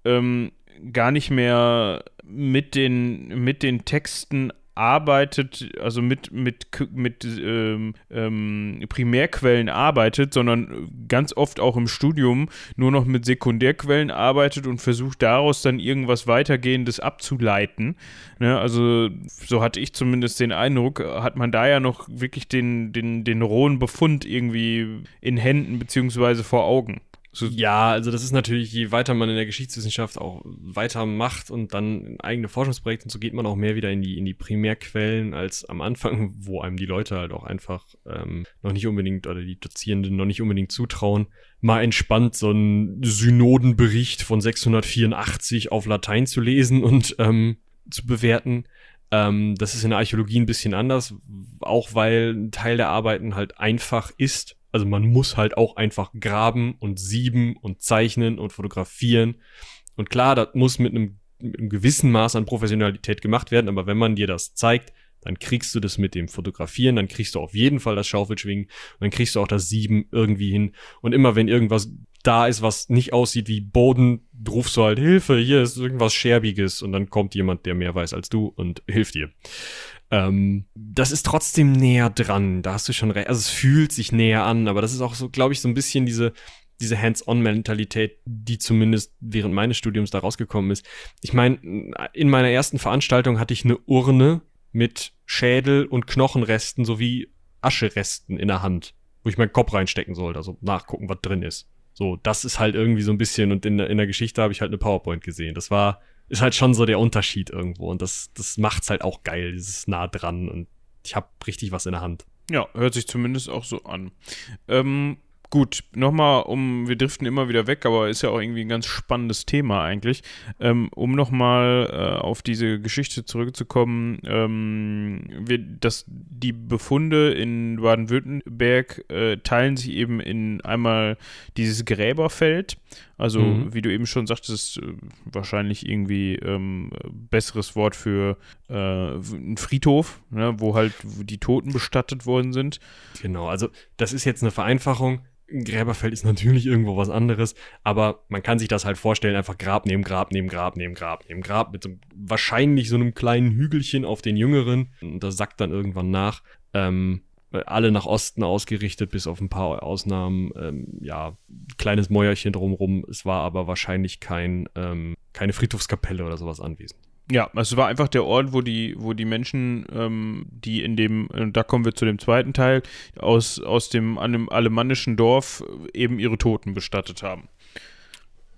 ähm, gar nicht mehr mit den, mit den Texten arbeitet, also mit, mit, mit ähm, ähm, Primärquellen arbeitet, sondern ganz oft auch im Studium nur noch mit Sekundärquellen arbeitet und versucht daraus dann irgendwas weitergehendes abzuleiten. Ne? Also so hatte ich zumindest den Eindruck, hat man da ja noch wirklich den, den, den rohen Befund irgendwie in Händen beziehungsweise vor Augen. So, ja, also das ist natürlich, je weiter man in der Geschichtswissenschaft auch weiter macht und dann eigene Forschungsprojekte und so geht man auch mehr wieder in die, in die Primärquellen als am Anfang, wo einem die Leute halt auch einfach ähm, noch nicht unbedingt oder die Dozierenden noch nicht unbedingt zutrauen, mal entspannt so einen Synodenbericht von 684 auf Latein zu lesen und ähm, zu bewerten. Ähm, das ist in der Archäologie ein bisschen anders, auch weil ein Teil der Arbeiten halt einfach ist also man muss halt auch einfach graben und sieben und zeichnen und fotografieren. Und klar, das muss mit einem, mit einem gewissen Maß an Professionalität gemacht werden, aber wenn man dir das zeigt, dann kriegst du das mit dem Fotografieren, dann kriegst du auf jeden Fall das Schaufelschwingen dann kriegst du auch das Sieben irgendwie hin. Und immer wenn irgendwas da ist, was nicht aussieht wie Boden, rufst du halt Hilfe, hier ist irgendwas Scherbiges und dann kommt jemand, der mehr weiß als du und hilft dir. Ähm, das ist trotzdem näher dran, da hast du schon recht. Also es fühlt sich näher an, aber das ist auch so, glaube ich, so ein bisschen diese, diese Hands-on-Mentalität, die zumindest während meines Studiums da rausgekommen ist. Ich meine, in meiner ersten Veranstaltung hatte ich eine Urne mit Schädel und Knochenresten sowie Ascheresten in der Hand, wo ich meinen Kopf reinstecken sollte, also nachgucken, was drin ist. So, das ist halt irgendwie so ein bisschen, und in, in der Geschichte habe ich halt eine PowerPoint gesehen. Das war, ist halt schon so der Unterschied irgendwo. Und das, das macht's halt auch geil, dieses nah dran. Und ich habe richtig was in der Hand. Ja, hört sich zumindest auch so an. Ähm, Gut, nochmal, um, wir driften immer wieder weg, aber ist ja auch irgendwie ein ganz spannendes Thema eigentlich. Ähm, um nochmal äh, auf diese Geschichte zurückzukommen, ähm, wir, das, die Befunde in Baden-Württemberg äh, teilen sich eben in einmal dieses Gräberfeld, also mhm. wie du eben schon sagtest, äh, wahrscheinlich irgendwie ähm, besseres Wort für äh, einen Friedhof, ne, wo halt die Toten bestattet worden sind. Genau, also das ist jetzt eine Vereinfachung Gräberfeld ist natürlich irgendwo was anderes, aber man kann sich das halt vorstellen, einfach Grab neben Grab neben Grab neben Grab neben Grab mit so, wahrscheinlich so einem kleinen Hügelchen auf den Jüngeren und das sackt dann irgendwann nach. Ähm, alle nach Osten ausgerichtet, bis auf ein paar Ausnahmen. Ähm, ja, kleines Mäuerchen drumrum. Es war aber wahrscheinlich kein, ähm, keine Friedhofskapelle oder sowas anwesend. Ja, also es war einfach der Ort, wo die, wo die Menschen, ähm, die in dem, äh, da kommen wir zu dem zweiten Teil, aus, aus dem, dem alemannischen Dorf äh, eben ihre Toten bestattet haben.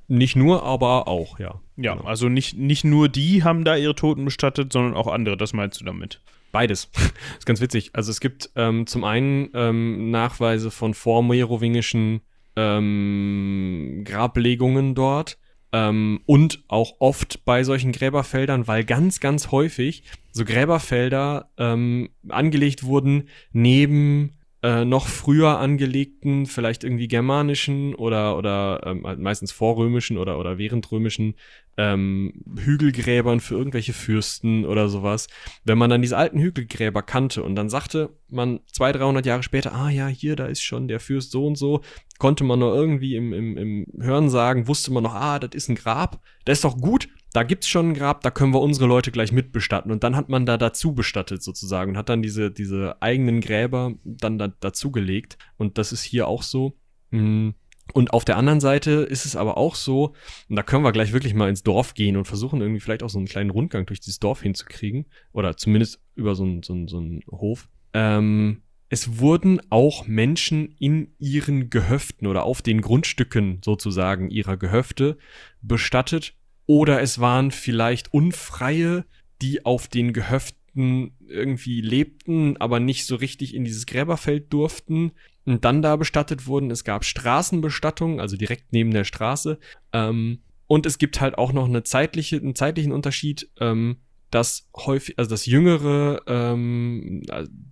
Nicht nur, aber auch, ja. Ja, genau. also nicht, nicht nur die haben da ihre Toten bestattet, sondern auch andere, das meinst du damit? Beides. das ist ganz witzig. Also es gibt ähm, zum einen ähm, Nachweise von vormerowingischen ähm, Grablegungen dort ähm, und auch oft bei solchen Gräberfeldern, weil ganz, ganz häufig so Gräberfelder ähm, angelegt wurden neben äh, noch früher angelegten, vielleicht irgendwie germanischen oder, oder ähm, halt meistens vorrömischen oder, oder währendrömischen ähm, Hügelgräbern für irgendwelche Fürsten oder sowas. Wenn man dann diese alten Hügelgräber kannte und dann sagte man 200, 300 Jahre später, ah ja, hier, da ist schon der Fürst so und so, konnte man nur irgendwie im, im, im Hören sagen, wusste man noch, ah, das ist ein Grab, das ist doch gut, da gibt's schon ein Grab, da können wir unsere Leute gleich mitbestatten. Und dann hat man da dazu bestattet sozusagen und hat dann diese, diese eigenen Gräber dann da, dazugelegt. Und das ist hier auch so. Mm. Und auf der anderen Seite ist es aber auch so, und da können wir gleich wirklich mal ins Dorf gehen und versuchen irgendwie vielleicht auch so einen kleinen Rundgang durch dieses Dorf hinzukriegen. Oder zumindest über so einen, so einen, so einen Hof. Ähm, es wurden auch Menschen in ihren Gehöften oder auf den Grundstücken sozusagen ihrer Gehöfte bestattet, oder es waren vielleicht Unfreie, die auf den Gehöften irgendwie lebten, aber nicht so richtig in dieses Gräberfeld durften und dann da bestattet wurden. Es gab Straßenbestattungen, also direkt neben der Straße. Ähm, und es gibt halt auch noch eine zeitliche, einen zeitlichen Unterschied, ähm, dass häufig, also das jüngere, ähm,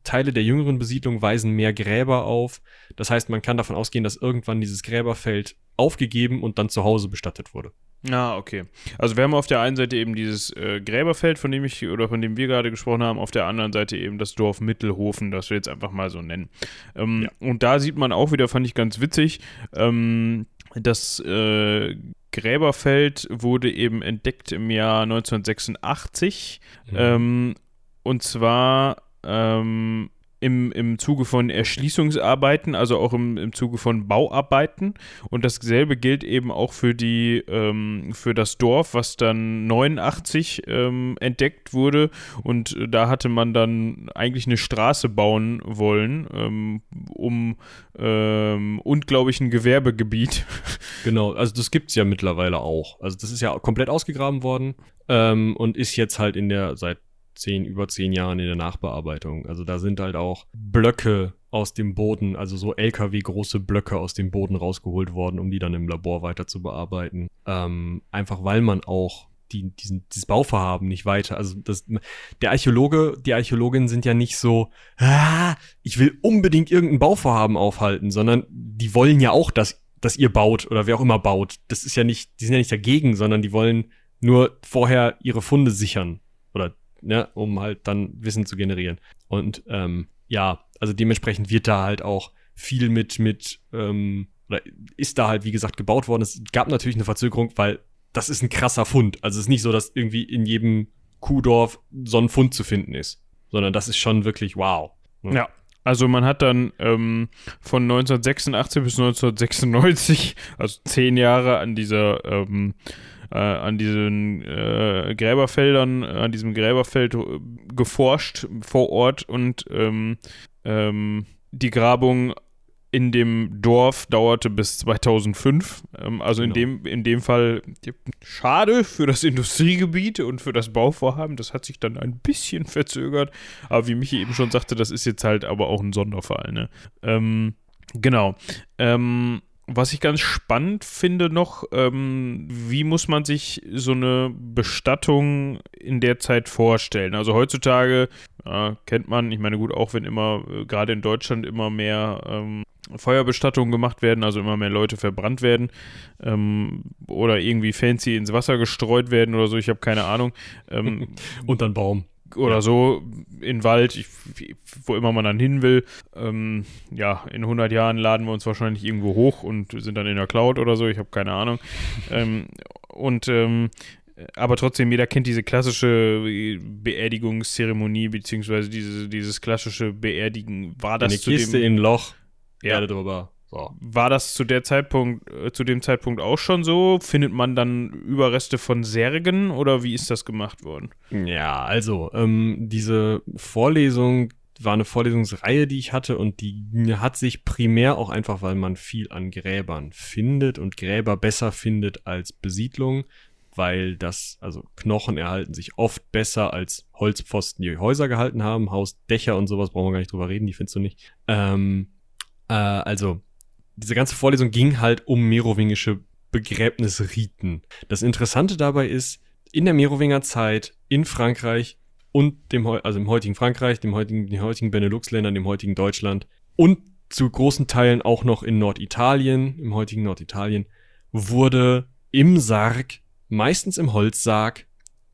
Teile der jüngeren Besiedlung weisen mehr Gräber auf. Das heißt, man kann davon ausgehen, dass irgendwann dieses Gräberfeld aufgegeben und dann zu Hause bestattet wurde. Ah, okay. Also wir haben auf der einen Seite eben dieses äh, Gräberfeld, von dem ich oder von dem wir gerade gesprochen haben, auf der anderen Seite eben das Dorf Mittelhofen, das wir jetzt einfach mal so nennen. Ähm, ja. Und da sieht man auch wieder, fand ich ganz witzig, ähm, das äh, Gräberfeld wurde eben entdeckt im Jahr 1986. Mhm. Ähm, und zwar ähm, im, im Zuge von Erschließungsarbeiten, also auch im, im Zuge von Bauarbeiten. Und dasselbe gilt eben auch für die ähm, für das Dorf, was dann 89 ähm, entdeckt wurde. Und da hatte man dann eigentlich eine Straße bauen wollen, ähm, um ähm, und glaube ich ein Gewerbegebiet. Genau, also das gibt es ja mittlerweile auch. Also das ist ja komplett ausgegraben worden ähm, und ist jetzt halt in der seit zehn, über zehn Jahren in der Nachbearbeitung. Also da sind halt auch Blöcke aus dem Boden, also so LKW-große Blöcke aus dem Boden rausgeholt worden, um die dann im Labor weiter zu bearbeiten. Ähm, einfach weil man auch die, diesen, dieses Bauvorhaben nicht weiter. Also das, der Archäologe, die Archäologinnen sind ja nicht so, ah, ich will unbedingt irgendein Bauvorhaben aufhalten, sondern die wollen ja auch, dass, dass ihr baut oder wer auch immer baut. Das ist ja nicht, die sind ja nicht dagegen, sondern die wollen nur vorher ihre Funde sichern oder ne, um halt dann Wissen zu generieren. Und ähm, ja, also dementsprechend wird da halt auch viel mit, mit, ähm, oder ist da halt, wie gesagt, gebaut worden. Es gab natürlich eine Verzögerung, weil das ist ein krasser Fund. Also es ist nicht so, dass irgendwie in jedem Kuhdorf so ein Fund zu finden ist, sondern das ist schon wirklich wow. Ne? Ja. Also man hat dann ähm, von 1986 bis 1996, also zehn Jahre an dieser ähm, äh, an diesen äh, Gräberfeldern, an diesem Gräberfeld äh, geforscht vor Ort und ähm, ähm, die Grabung in dem Dorf dauerte bis 2005. Ähm, also genau. in, dem, in dem Fall schade für das Industriegebiet und für das Bauvorhaben. Das hat sich dann ein bisschen verzögert. Aber wie Michi eben schon sagte, das ist jetzt halt aber auch ein Sonderfall. Ne? Ähm, genau. Ähm, was ich ganz spannend finde noch, ähm, wie muss man sich so eine Bestattung in der Zeit vorstellen? Also heutzutage äh, kennt man, ich meine gut, auch wenn immer, äh, gerade in Deutschland immer mehr ähm, Feuerbestattungen gemacht werden, also immer mehr Leute verbrannt werden ähm, oder irgendwie fancy ins Wasser gestreut werden oder so, ich habe keine Ahnung. Ähm, Unter einen Baum oder ja. so in Wald, ich, wo immer man dann hin will. Ähm, ja, in 100 Jahren laden wir uns wahrscheinlich irgendwo hoch und sind dann in der Cloud oder so, ich habe keine Ahnung. ähm, und ähm, aber trotzdem, jeder kennt diese klassische Beerdigungszeremonie, beziehungsweise diese, dieses klassische Beerdigen. War das Eine Kiste in ein Loch, ja. Erde drüber. So. War das zu der Zeitpunkt, äh, zu dem Zeitpunkt auch schon so? Findet man dann Überreste von Särgen oder wie ist das gemacht worden? Ja, also ähm, diese Vorlesung war eine Vorlesungsreihe, die ich hatte und die hat sich primär auch einfach, weil man viel an Gräbern findet und Gräber besser findet als Besiedlung, weil das, also Knochen erhalten sich oft besser als Holzpfosten, die Häuser gehalten haben, Hausdächer und sowas, brauchen wir gar nicht drüber reden, die findest du nicht. Ähm, äh, also diese ganze Vorlesung ging halt um merowingische Begräbnisriten. Das Interessante dabei ist, in der Merowinger Zeit in Frankreich und dem, also im heutigen Frankreich, dem heutigen, den heutigen Benelux-Ländern, dem heutigen Deutschland, und zu großen Teilen auch noch in Norditalien, im heutigen Norditalien, wurde im Sarg, meistens im Holzsarg,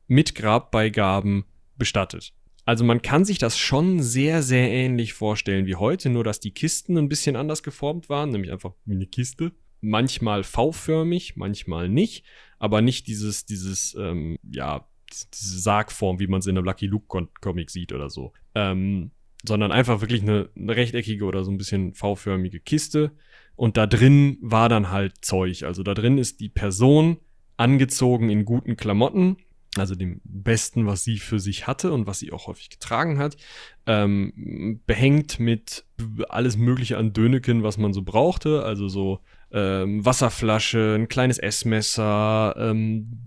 mit Grabbeigaben bestattet. Also man kann sich das schon sehr, sehr ähnlich vorstellen wie heute, nur dass die Kisten ein bisschen anders geformt waren, nämlich einfach wie eine Kiste. Manchmal V-förmig, manchmal nicht, aber nicht dieses, dieses, ähm, ja, diese Sargform, wie man es in einem Lucky Luke-Comic sieht oder so. Ähm, sondern einfach wirklich eine, eine rechteckige oder so ein bisschen V-förmige Kiste. Und da drin war dann halt Zeug. Also da drin ist die Person angezogen in guten Klamotten, also dem Besten, was sie für sich hatte und was sie auch häufig getragen hat, ähm, behängt mit alles Mögliche an Döneken, was man so brauchte, also so ähm, Wasserflasche, ein kleines Essmesser, ähm,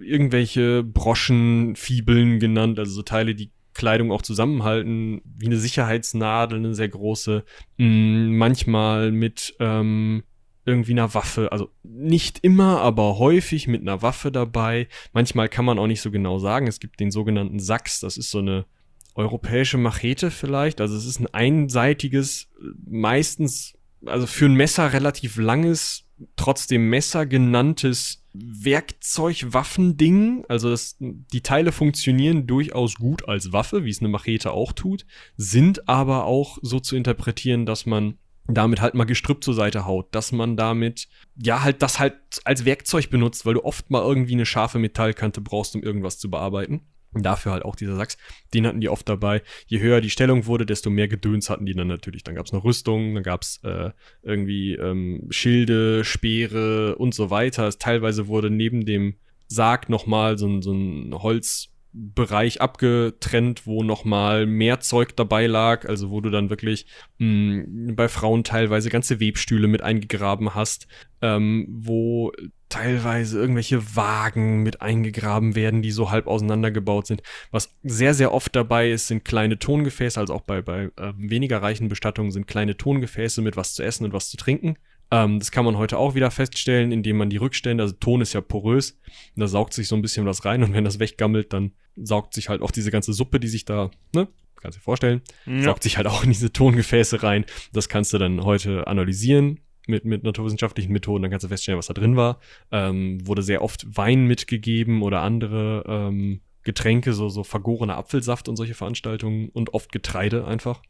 irgendwelche Broschen, Fibeln genannt, also so Teile, die Kleidung auch zusammenhalten, wie eine Sicherheitsnadel, eine sehr große, mh, mm, manchmal mit ähm, irgendwie einer Waffe, also nicht immer, aber häufig mit einer Waffe dabei. Manchmal kann man auch nicht so genau sagen. Es gibt den sogenannten Sachs, das ist so eine europäische Machete vielleicht. Also es ist ein einseitiges, meistens, also für ein Messer relativ langes, trotzdem Messer genanntes Werkzeugwaffending. Also das, die Teile funktionieren durchaus gut als Waffe, wie es eine Machete auch tut, sind aber auch so zu interpretieren, dass man damit halt mal Gestrüpp zur Seite haut, dass man damit, ja, halt das halt als Werkzeug benutzt, weil du oft mal irgendwie eine scharfe Metallkante brauchst, um irgendwas zu bearbeiten. Dafür halt auch dieser Sachs, den hatten die oft dabei. Je höher die Stellung wurde, desto mehr Gedöns hatten die dann natürlich. Dann gab's noch Rüstung, dann gab's äh, irgendwie ähm, Schilde, Speere und so weiter. Es teilweise wurde neben dem Sarg nochmal so, so ein Holz Bereich abgetrennt, wo nochmal mehr Zeug dabei lag, also wo du dann wirklich mh, hm, bei Frauen teilweise ganze Webstühle mit eingegraben hast, ähm, wo teilweise irgendwelche Wagen mit eingegraben werden, die so halb auseinandergebaut sind. Was sehr, sehr oft dabei ist, sind kleine Tongefäße, also auch bei, bei äh, weniger reichen Bestattungen sind kleine Tongefäße mit was zu essen und was zu trinken. Ähm, das kann man heute auch wieder feststellen, indem man die Rückstände, also Ton ist ja porös, da saugt sich so ein bisschen was rein und wenn das weggammelt, dann saugt sich halt auch diese ganze Suppe, die sich da, ne, kannst du dir vorstellen, ja. saugt sich halt auch in diese Tongefäße rein. Das kannst du dann heute analysieren mit, mit naturwissenschaftlichen Methoden, dann kannst du feststellen, was da drin war. Ähm, wurde sehr oft Wein mitgegeben oder andere ähm, Getränke, so, so vergorener Apfelsaft und solche Veranstaltungen und oft Getreide einfach.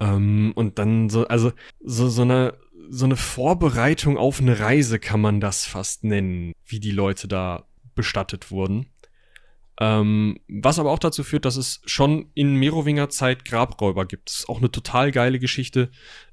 Ähm, und dann so, also so, so eine so eine Vorbereitung auf eine Reise kann man das fast nennen, wie die Leute da bestattet wurden. Ähm, was aber auch dazu führt, dass es schon in Merowinger Zeit Grabräuber gibt. Das ist auch eine total geile Geschichte.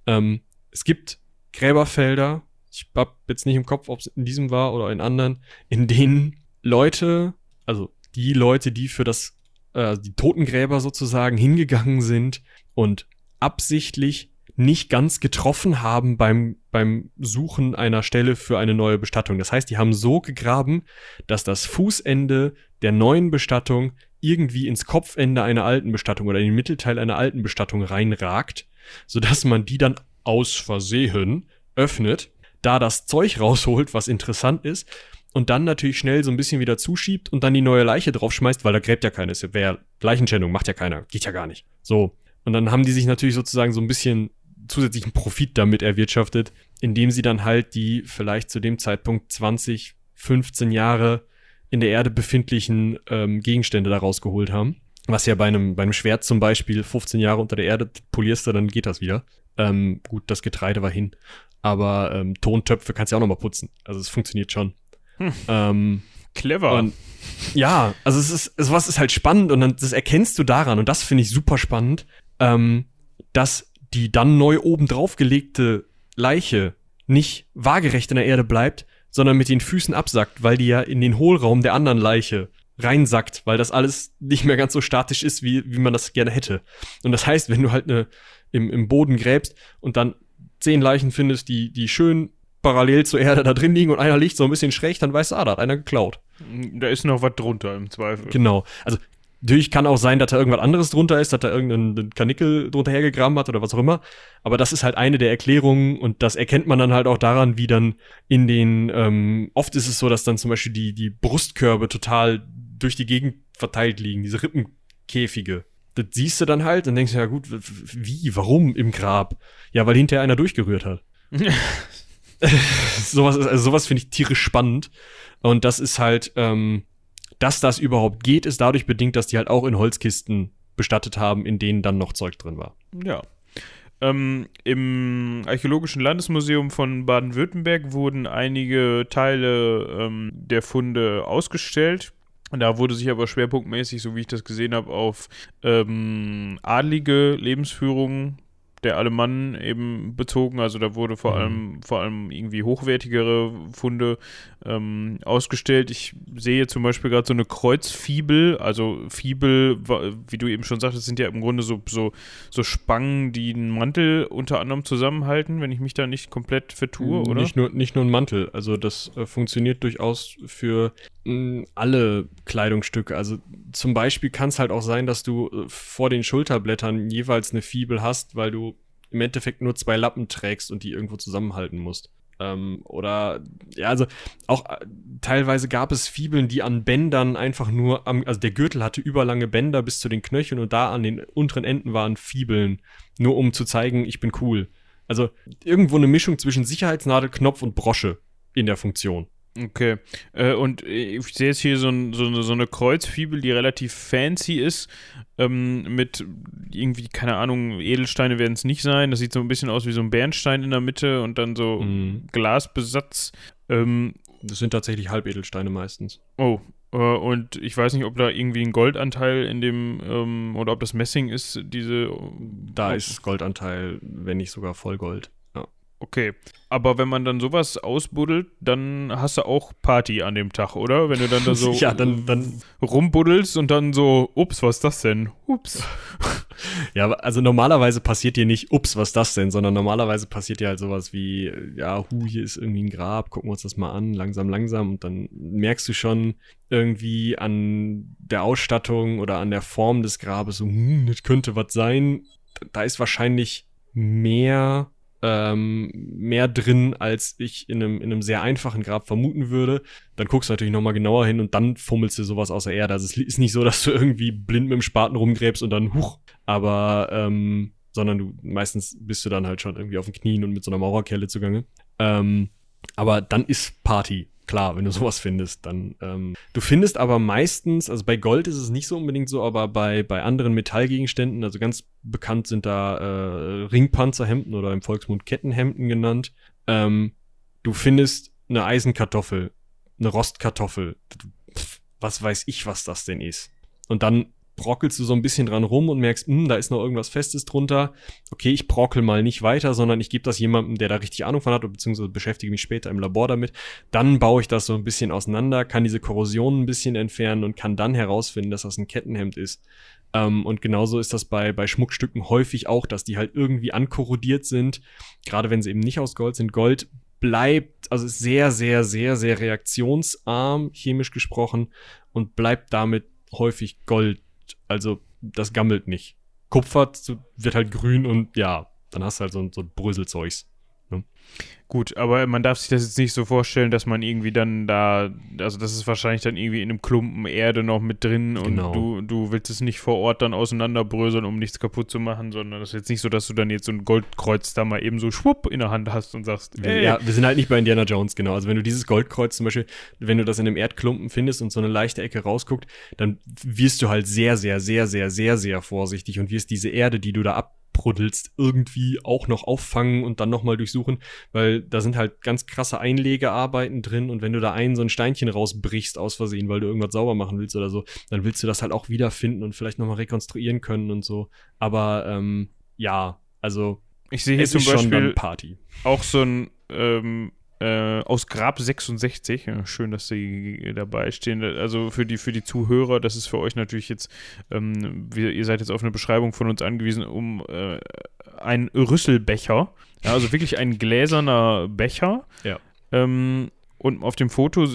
Ähm, es gibt Gräberfelder, ich hab jetzt nicht im Kopf, ob es in diesem war oder in anderen, in denen Leute, also die Leute, die für das, äh, die Totengräber sozusagen hingegangen sind und absichtlich nicht ganz getroffen haben beim, beim Suchen einer Stelle für eine neue Bestattung. Das heißt, die haben so gegraben, dass das Fußende der neuen Bestattung irgendwie ins Kopfende einer alten Bestattung oder in den Mittelteil einer alten Bestattung reinragt, sodass man die dann aus Versehen öffnet, da das Zeug rausholt, was interessant ist, und dann natürlich schnell so ein bisschen wieder zuschiebt und dann die neue Leiche draufschmeißt, weil da gräbt ja keiner. Wer Leichenschändung macht ja keiner, geht ja gar nicht. So. Und dann haben die sich natürlich sozusagen so ein bisschen zusätzlichen Profit damit erwirtschaftet, indem sie dann halt die vielleicht zu dem Zeitpunkt 20, 15 Jahre in der Erde befindlichen ähm, Gegenstände da rausgeholt haben. Was ja bei einem, bei einem Schwert zum Beispiel 15 Jahre unter der Erde polierst du, dann geht das wieder. Ähm, gut, das Getreide war hin. Aber ähm, Tontöpfe kannst du ja auch nochmal putzen. Also es funktioniert schon. Hm. Ähm, Clever. Und, ja, also es ist, sowas ist halt spannend und dann, das erkennst du daran und das finde ich super spannend, ähm, dass die dann neu oben drauf gelegte Leiche nicht waagerecht in der Erde bleibt, sondern mit den Füßen absackt, weil die ja in den Hohlraum der anderen Leiche reinsackt, weil das alles nicht mehr ganz so statisch ist, wie, wie man das gerne hätte. Und das heißt, wenn du halt eine, im, im Boden gräbst und dann zehn Leichen findest, die, die schön parallel zur Erde da drin liegen und einer liegt so ein bisschen schräg, dann weißt du, ah, da hat einer geklaut. Da ist noch was drunter im Zweifel. Genau. Also Natürlich kann auch sein, dass da irgendwas anderes drunter ist, dass da irgendein Kanickel drunter hergegraben hat oder was auch immer. Aber das ist halt eine der Erklärungen und das erkennt man dann halt auch daran, wie dann in den, ähm, oft ist es so, dass dann zum Beispiel die, die Brustkörbe total durch die Gegend verteilt liegen, diese Rippenkäfige. das siehst du dann halt und denkst, ja gut, wie, warum im Grab? Ja, weil hinterher einer durchgerührt hat. sowas also sowas finde ich tierisch spannend. Und das ist halt, ähm, dass das überhaupt geht, ist dadurch bedingt, dass die halt auch in Holzkisten bestattet haben, in denen dann noch Zeug drin war. Ja. Ähm, Im Archäologischen Landesmuseum von Baden-Württemberg wurden einige Teile ähm, der Funde ausgestellt. Da wurde sich aber schwerpunktmäßig, so wie ich das gesehen habe, auf ähm, adlige Lebensführung der Alemannen eben bezogen. Also da wurde vor mhm. allem vor allem irgendwie hochwertigere Funde ähm, ausgestellt. Ich sehe zum Beispiel gerade so eine Kreuzfibel. Also Fibel, wie du eben schon sagtest, sind ja im Grunde so, so, so Spangen, die einen Mantel unter anderem zusammenhalten, wenn ich mich da nicht komplett vertue, oder? Nicht nur, nicht nur ein Mantel. Also das äh, funktioniert durchaus für mh, alle Kleidungsstücke. Also zum Beispiel kann es halt auch sein, dass du äh, vor den Schulterblättern jeweils eine Fibel hast, weil du im Endeffekt nur zwei Lappen trägst und die irgendwo zusammenhalten musst. Ähm, oder, ja, also auch äh, teilweise gab es Fibeln, die an Bändern einfach nur am, also der Gürtel hatte überlange Bänder bis zu den Knöcheln und da an den unteren Enden waren Fibeln, nur um zu zeigen, ich bin cool. Also irgendwo eine Mischung zwischen Sicherheitsnadel, Knopf und Brosche in der Funktion. Okay. Äh, und ich sehe jetzt hier so, ein, so, eine, so, eine, Kreuzfibel, die relativ fancy ist. Ähm, mit irgendwie, keine Ahnung, Edelsteine werden es nicht sein. Das sieht so ein bisschen aus wie so ein Bernstein in der Mitte und dann so mhm. Glasbesatz. Ähm, das sind tatsächlich Halbedelsteine meistens. Oh. Äh, und ich weiß nicht, ob da irgendwie ein Goldanteil in dem, ähm, oder ob das Messing ist, diese. Da oh. ist Goldanteil, wenn nicht sogar Vollgold. Okay, aber wenn man dann sowas ausbuddelt, dann hast du auch Party an dem Tag, oder? Wenn du dann da so ja, dann, dann rumbuddelst und dann so, ups, was ist das denn? Ups. ja, also normalerweise passiert dir nicht, ups, was ist das denn, sondern normalerweise passiert dir halt sowas wie, ja, hu, hier ist irgendwie ein Grab, gucken wir uns das mal an, langsam, langsam und dann merkst du schon irgendwie an der Ausstattung oder an der Form des Grabes so, hm, das könnte was sein. Da ist wahrscheinlich mehr ähm, mehr drin, als ich in einem, in einem sehr einfachen Grab vermuten würde. Dann guckst du natürlich nochmal genauer hin und dann fummelst du sowas aus der Erde. Also es ist nicht so, dass du irgendwie blind mit dem Spaten rumgräbst und dann huch. Aber, ähm, sondern du meistens bist du dann halt schon irgendwie auf den Knien und mit so einer Maurerkelle zugange. Ähm, aber dann ist Party klar, wenn du sowas findest, dann. Ähm, du findest aber meistens, also bei Gold ist es nicht so unbedingt so, aber bei, bei anderen Metallgegenständen, also ganz bekannt sind da äh, Ringpanzerhemden oder im Volksmund Kettenhemden genannt. Ähm, du findest eine Eisenkartoffel, eine Rostkartoffel. Was weiß ich, was das denn ist. Und dann brockelst du so ein bisschen dran rum und merkst, hm, da ist noch irgendwas Festes drunter. Okay, ich brockel mal nicht weiter, sondern ich gebe das jemandem, der da richtig Ahnung von hat, beziehungsweise beschäftige mich später im Labor damit. Dann baue ich das so ein bisschen auseinander, kann diese Korrosion ein bisschen entfernen und kann dann herausfinden, dass das ein Kettenhemd ist. Ähm, und genauso ist das bei, bei Schmuckstücken häufig auch, dass die halt irgendwie ankorrodiert sind. Gerade wenn sie eben nicht aus Gold sind. Gold bleibt, also ist sehr, sehr, sehr, sehr reaktionsarm, chemisch gesprochen, und bleibt damit häufig Gold also das gammelt nicht. Kupfer wird halt grün und ja, dann hast du halt so, so Bröselzeugs. Ne? Gut, aber man darf sich das jetzt nicht so vorstellen, dass man irgendwie dann da, also das ist wahrscheinlich dann irgendwie in einem Klumpen Erde noch mit drin genau. und du, du willst es nicht vor Ort dann auseinanderbröseln, um nichts kaputt zu machen, sondern das ist jetzt nicht so, dass du dann jetzt so ein Goldkreuz da mal eben so schwupp in der Hand hast und sagst, ey. Ja, wir sind halt nicht bei Indiana Jones, genau. Also wenn du dieses Goldkreuz zum Beispiel, wenn du das in einem Erdklumpen findest und so eine leichte Ecke rausguckt, dann wirst du halt sehr, sehr, sehr, sehr, sehr, sehr vorsichtig und wirst diese Erde, die du da ab abbruddelst, irgendwie auch noch auffangen und dann nochmal durchsuchen, weil da sind halt ganz krasse Einlegearbeiten drin und wenn du da ein so ein Steinchen rausbrichst aus Versehen, weil du irgendwas sauber machen willst oder so, dann willst du das halt auch wiederfinden und vielleicht nochmal rekonstruieren können und so. Aber ähm, ja, also ich sehe hier zum Beispiel auch so ein ähm, äh, aus Grab 66. Ja, schön, dass Sie dabei stehen. Also für die, für die Zuhörer, das ist für euch natürlich jetzt, ähm, wir, ihr seid jetzt auf eine Beschreibung von uns angewiesen, um äh, einen Rüsselbecher. Ja, also wirklich ein gläserner Becher. Ja. Ähm, und auf dem Foto,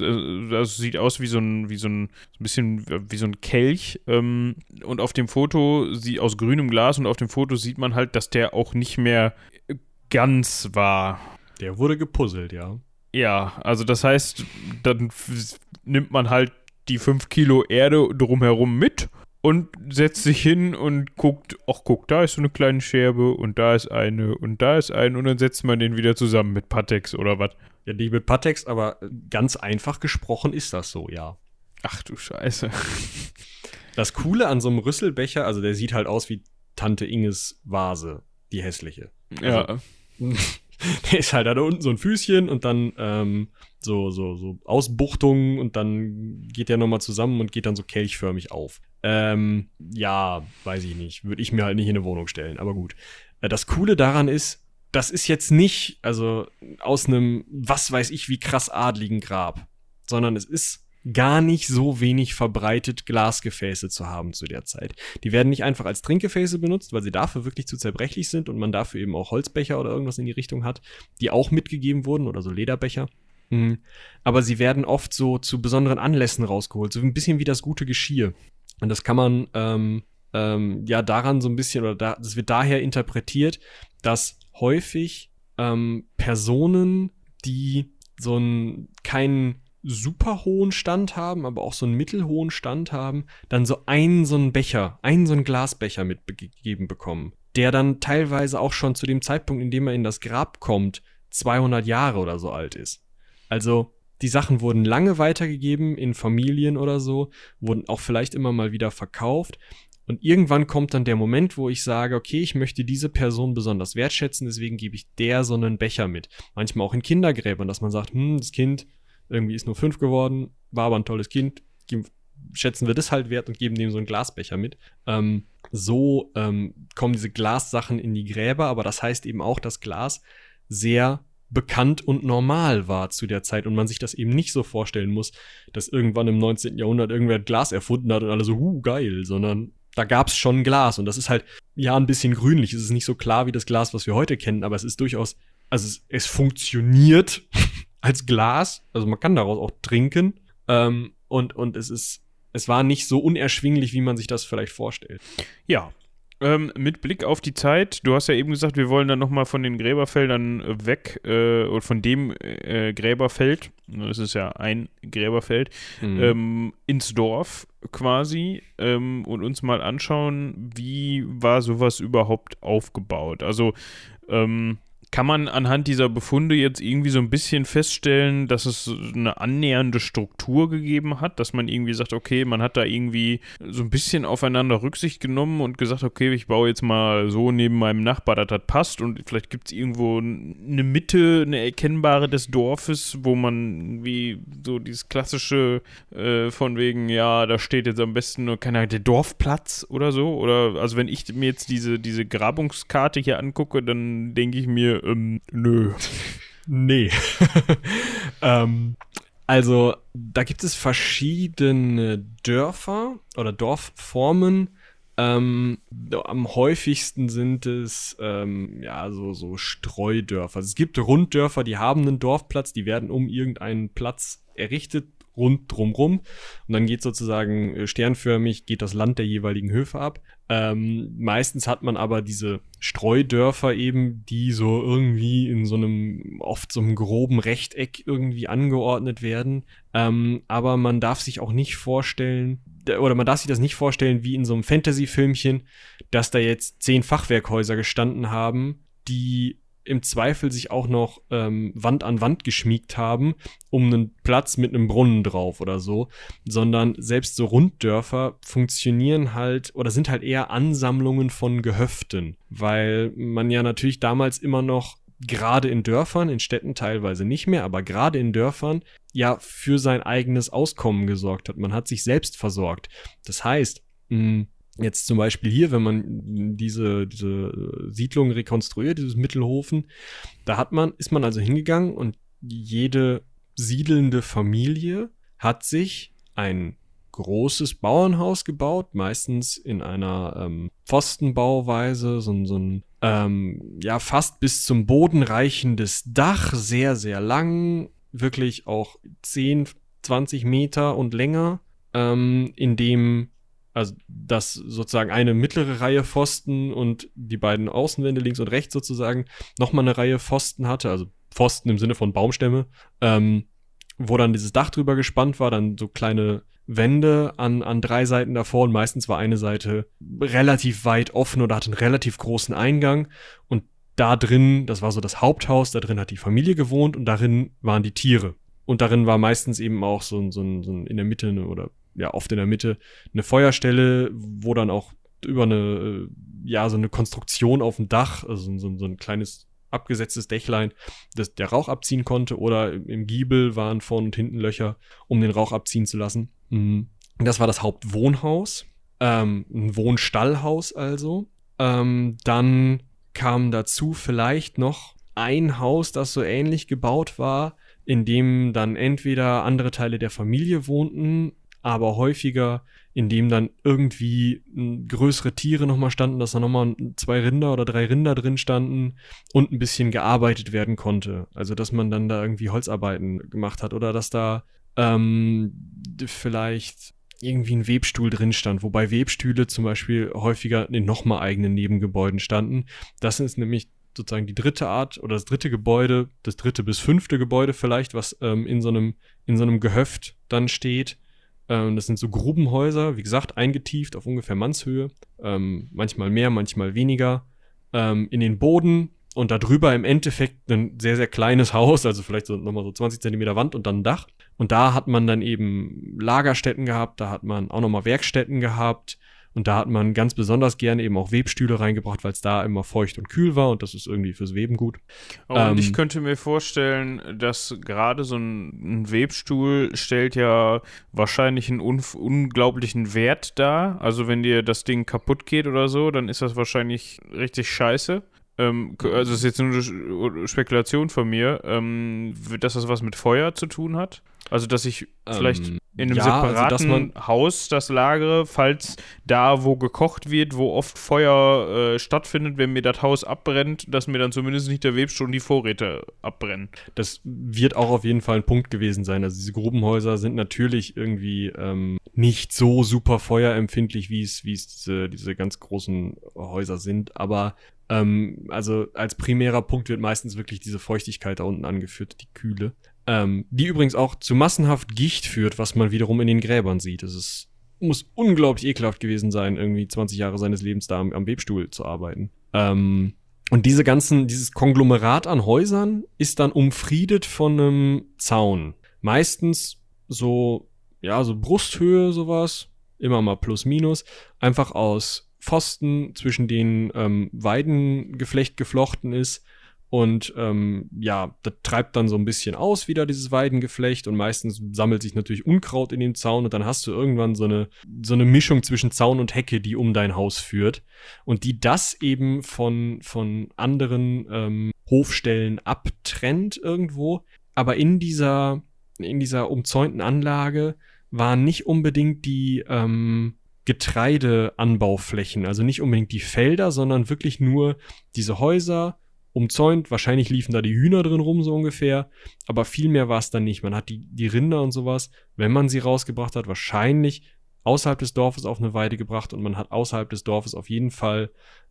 das sieht aus wie so ein, wie so ein, so ein bisschen wie so ein Kelch. Ähm, und auf dem Foto, sie aus grünem Glas, und auf dem Foto sieht man halt, dass der auch nicht mehr ganz war. Der wurde gepuzzelt, ja. Ja, also das heißt, dann nimmt man halt die 5 Kilo Erde drumherum mit und setzt sich hin und guckt, ach guck, da ist so eine kleine Scherbe und da ist eine und da ist eine und dann setzt man den wieder zusammen mit Patex oder was. Ja, nicht mit Patex, aber ganz einfach gesprochen ist das so, ja. Ach du Scheiße. Das Coole an so einem Rüsselbecher, also der sieht halt aus wie Tante Inges Vase, die hässliche. Ja. Der ist halt da unten so ein Füßchen und dann ähm, so, so, so Ausbuchtungen und dann geht der nochmal zusammen und geht dann so kelchförmig auf. Ähm, ja, weiß ich nicht. Würde ich mir halt nicht in eine Wohnung stellen, aber gut. Äh, das Coole daran ist, das ist jetzt nicht, also aus einem, was weiß ich, wie krass adligen Grab, sondern es ist gar nicht so wenig verbreitet, Glasgefäße zu haben zu der Zeit. Die werden nicht einfach als Trinkgefäße benutzt, weil sie dafür wirklich zu zerbrechlich sind und man dafür eben auch Holzbecher oder irgendwas in die Richtung hat, die auch mitgegeben wurden oder so Lederbecher. Mhm. Aber sie werden oft so zu besonderen Anlässen rausgeholt, so ein bisschen wie das gute Geschirr. Und das kann man ähm, ähm, ja daran so ein bisschen, oder da, das wird daher interpretiert, dass häufig ähm, Personen, die so einen keinen super hohen Stand haben, aber auch so einen mittelhohen Stand haben, dann so einen so einen Becher, einen so einen Glasbecher mitgegeben bekommen, der dann teilweise auch schon zu dem Zeitpunkt, in dem er in das Grab kommt, 200 Jahre oder so alt ist. Also die Sachen wurden lange weitergegeben in Familien oder so, wurden auch vielleicht immer mal wieder verkauft. Und irgendwann kommt dann der Moment, wo ich sage, okay, ich möchte diese Person besonders wertschätzen, deswegen gebe ich der so einen Becher mit. Manchmal auch in Kindergräbern, dass man sagt, hm, das Kind irgendwie ist nur fünf geworden, war aber ein tolles Kind, schätzen wir das halt wert und geben dem so einen Glasbecher mit. Ähm, so ähm, kommen diese Glassachen in die Gräber, aber das heißt eben auch, dass Glas sehr bekannt und normal war zu der Zeit und man sich das eben nicht so vorstellen muss, dass irgendwann im 19. Jahrhundert irgendwer Glas erfunden hat und alle so, huh, geil, sondern da gab es schon Glas und das ist halt, ja, ein bisschen grünlich. Es ist nicht so klar wie das Glas, was wir heute kennen, aber es ist durchaus, also es, es funktioniert als Glas, also man kann daraus auch trinken ähm, und, und es ist, es war nicht so unerschwinglich, wie man sich das vielleicht vorstellt. Ja, ähm, mit Blick auf die Zeit, du hast ja eben gesagt, wir wollen dann nochmal von den Gräberfeldern äh, weg, äh, oder von dem äh, Gräberfeld, das ist ja ein Gräberfeld, mhm. ähm, ins Dorf quasi ähm, und uns mal anschauen, wie war sowas überhaupt aufgebaut. Also, ähm, kann man anhand dieser Befunde jetzt irgendwie so ein bisschen feststellen, dass es eine annähernde Struktur gegeben hat, dass man irgendwie sagt, okay, man hat da irgendwie so ein bisschen aufeinander Rücksicht genommen und gesagt, okay, ich baue jetzt mal so neben meinem Nachbar, dass das passt und vielleicht gibt es irgendwo eine Mitte, eine erkennbare des Dorfes, wo man irgendwie so dieses klassische äh, von wegen, ja, da steht jetzt am besten nur, keine Ahnung, der Dorfplatz oder so. Oder also wenn ich mir jetzt diese, diese Grabungskarte hier angucke, dann denke ich mir, ähm, nö. nee. ähm, also, da gibt es verschiedene Dörfer oder Dorfformen. Ähm, am häufigsten sind es ähm, ja so, so Streudörfer. Also es gibt Runddörfer, die haben einen Dorfplatz, die werden um irgendeinen Platz errichtet, rund drumrum. Und dann geht sozusagen äh, sternförmig, geht das Land der jeweiligen Höfe ab. Ähm, meistens hat man aber diese Streudörfer eben, die so irgendwie in so einem, oft so einem groben Rechteck irgendwie angeordnet werden. Ähm, aber man darf sich auch nicht vorstellen, oder man darf sich das nicht vorstellen wie in so einem Fantasy-Filmchen, dass da jetzt zehn Fachwerkhäuser gestanden haben, die im Zweifel sich auch noch ähm, Wand an Wand geschmiegt haben, um einen Platz mit einem Brunnen drauf oder so, sondern selbst so Runddörfer funktionieren halt oder sind halt eher Ansammlungen von Gehöften, weil man ja natürlich damals immer noch gerade in Dörfern, in Städten teilweise nicht mehr, aber gerade in Dörfern ja für sein eigenes Auskommen gesorgt hat. Man hat sich selbst versorgt. Das heißt, mh, Jetzt zum Beispiel hier, wenn man diese, diese Siedlung rekonstruiert, dieses Mittelhofen, da hat man, ist man also hingegangen und jede siedelnde Familie hat sich ein großes Bauernhaus gebaut, meistens in einer ähm, Pfostenbauweise, so, so ein ähm, ja fast bis zum Boden reichendes Dach, sehr, sehr lang, wirklich auch 10, 20 Meter und länger, ähm, in dem also dass sozusagen eine mittlere Reihe Pfosten und die beiden Außenwände links und rechts sozusagen nochmal eine Reihe Pfosten hatte, also Pfosten im Sinne von Baumstämme. Ähm, wo dann dieses Dach drüber gespannt war, dann so kleine Wände an, an drei Seiten davor und meistens war eine Seite relativ weit offen oder hatte einen relativ großen Eingang und da drin, das war so das Haupthaus, da drin hat die Familie gewohnt und darin waren die Tiere. Und darin war meistens eben auch so, so, so in der Mitte oder ja, oft in der Mitte eine Feuerstelle, wo dann auch über eine, ja, so eine Konstruktion auf dem Dach, also so, so ein kleines abgesetztes Dächlein, das der Rauch abziehen konnte oder im Giebel waren vorn und hinten Löcher, um den Rauch abziehen zu lassen. Mhm. Das war das Hauptwohnhaus, ähm, ein Wohnstallhaus also. Ähm, dann kam dazu vielleicht noch ein Haus, das so ähnlich gebaut war, in dem dann entweder andere Teile der Familie wohnten, aber häufiger, in dem dann irgendwie größere Tiere nochmal standen, dass da nochmal zwei Rinder oder drei Rinder drin standen und ein bisschen gearbeitet werden konnte. Also dass man dann da irgendwie Holzarbeiten gemacht hat oder dass da ähm, vielleicht irgendwie ein Webstuhl drin stand, wobei Webstühle zum Beispiel häufiger in nochmal eigenen Nebengebäuden standen. Das ist nämlich sozusagen die dritte Art oder das dritte Gebäude, das dritte bis fünfte Gebäude vielleicht, was ähm, in so einem in so einem Gehöft dann steht. Ähm, das sind so Grubenhäuser, wie gesagt, eingetieft auf ungefähr Mannshöhe, ähm, manchmal mehr, manchmal weniger, ähm, in den Boden und darüber im Endeffekt ein sehr, sehr kleines Haus, also vielleicht so nochmal so 20 Zentimeter Wand und dann ein Dach. Und da hat man dann eben Lagerstätten gehabt, da hat man auch nochmal Werkstätten gehabt, und da hat man ganz besonders gerne eben auch Webstühle reingebracht, weil es da immer feucht und kühl war und das ist irgendwie fürs Weben gut. Oh, und ähm, ich könnte mir vorstellen, dass gerade so ein, ein, Webstuhl stellt ja wahrscheinlich einen un unglaublichen Wert dar. Also wenn dir das Ding kaputt geht oder so, dann ist das wahrscheinlich richtig scheiße. Ähm, also ist jetzt nur eine Spekulation von mir, ähm, dass das was mit Feuer zu tun hat. Also dass ich vielleicht ähm, in einem ja, separaten also, Haus das lagere, falls da, wo gekocht wird, wo oft Feuer äh, stattfindet, wenn mir das Haus abbrennt, dass mir dann zumindest nicht der Webstuhl und die Vorräte abbrennen. Das wird auch auf jeden Fall ein Punkt gewesen sein. Also diese Grubenhäuser sind natürlich irgendwie ähm, nicht so super feuerempfindlich, wie es, wie es diese, diese ganz großen Häuser sind, aber ähm, also als primärer Punkt wird meistens wirklich diese Feuchtigkeit da unten angeführt, die Kühle. Ähm, die übrigens auch zu massenhaft Gicht führt, was man wiederum in den Gräbern sieht. Es ist, muss unglaublich ekelhaft gewesen sein, irgendwie 20 Jahre seines Lebens da am, am Webstuhl zu arbeiten. Ähm, und diese ganzen, dieses Konglomerat an Häusern ist dann umfriedet von einem Zaun. Meistens so, ja, so Brusthöhe, sowas. Immer mal plus minus. Einfach aus Pfosten, zwischen denen ähm, Weidengeflecht geflochten ist. Und ähm, ja, das treibt dann so ein bisschen aus, wieder dieses Weidengeflecht. Und meistens sammelt sich natürlich Unkraut in dem Zaun. Und dann hast du irgendwann so eine, so eine Mischung zwischen Zaun und Hecke, die um dein Haus führt. Und die das eben von, von anderen ähm, Hofstellen abtrennt irgendwo. Aber in dieser, in dieser umzäunten Anlage waren nicht unbedingt die, ähm, Getreideanbauflächen, also nicht unbedingt die Felder, sondern wirklich nur diese Häuser umzäunt. Wahrscheinlich liefen da die Hühner drin rum, so ungefähr. Aber viel mehr war es dann nicht. Man hat die, die Rinder und sowas, wenn man sie rausgebracht hat, wahrscheinlich außerhalb des Dorfes auf eine Weide gebracht und man hat außerhalb des Dorfes auf jeden Fall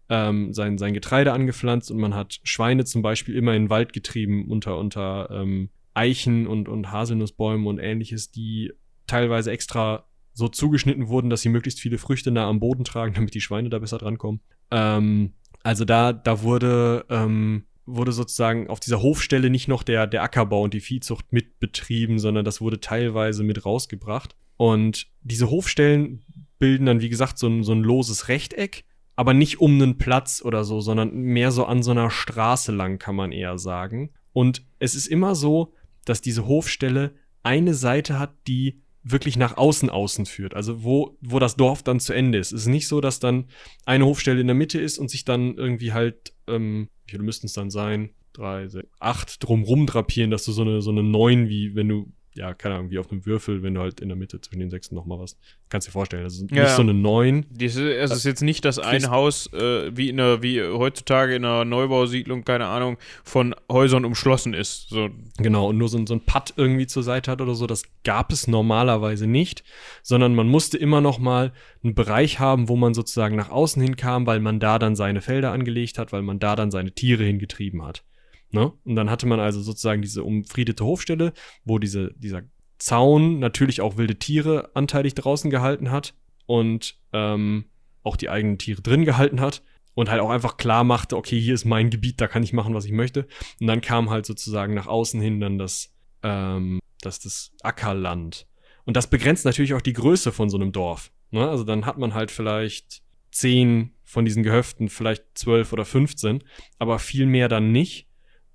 ähm, sein, sein Getreide angepflanzt und man hat Schweine zum Beispiel immer in den Wald getrieben unter, unter ähm, Eichen und, und Haselnussbäumen und ähnliches, die teilweise extra so zugeschnitten wurden, dass sie möglichst viele Früchte nah am Boden tragen, damit die Schweine da besser drankommen. Ähm, also da, da wurde, ähm, wurde sozusagen auf dieser Hofstelle nicht noch der, der Ackerbau und die Viehzucht mitbetrieben, sondern das wurde teilweise mit rausgebracht. Und diese Hofstellen bilden dann, wie gesagt, so ein, so ein loses Rechteck, aber nicht um einen Platz oder so, sondern mehr so an so einer Straße lang, kann man eher sagen. Und es ist immer so, dass diese Hofstelle eine Seite hat, die wirklich nach außen außen führt, also wo, wo das Dorf dann zu Ende ist. Es ist nicht so, dass dann eine Hofstelle in der Mitte ist und sich dann irgendwie halt, ähm, wie viele müssten es dann sein? Drei, sechs, acht drumrum drapieren, dass du so eine, so eine neun, wie wenn du ja, keine Ahnung, wie auf einem Würfel, wenn du halt in der Mitte zwischen den Sechsen nochmal was. Kannst dir vorstellen. Das ist ja, nicht so eine Neun. es ist jetzt nicht das ein Haus, äh, wie in einer, wie heutzutage in einer Neubausiedlung, keine Ahnung, von Häusern umschlossen ist. So. Genau, und nur so, so ein Putt irgendwie zur Seite hat oder so, das gab es normalerweise nicht, sondern man musste immer noch mal einen Bereich haben, wo man sozusagen nach außen hin kam, weil man da dann seine Felder angelegt hat, weil man da dann seine Tiere hingetrieben hat. Ne? Und dann hatte man also sozusagen diese umfriedete Hofstelle, wo diese, dieser Zaun natürlich auch wilde Tiere anteilig draußen gehalten hat und ähm, auch die eigenen Tiere drin gehalten hat und halt auch einfach klar machte, okay, hier ist mein Gebiet, da kann ich machen, was ich möchte. Und dann kam halt sozusagen nach außen hin dann das, ähm, das, das Ackerland. Und das begrenzt natürlich auch die Größe von so einem Dorf. Ne? Also dann hat man halt vielleicht zehn von diesen Gehöften, vielleicht zwölf oder 15, aber viel mehr dann nicht.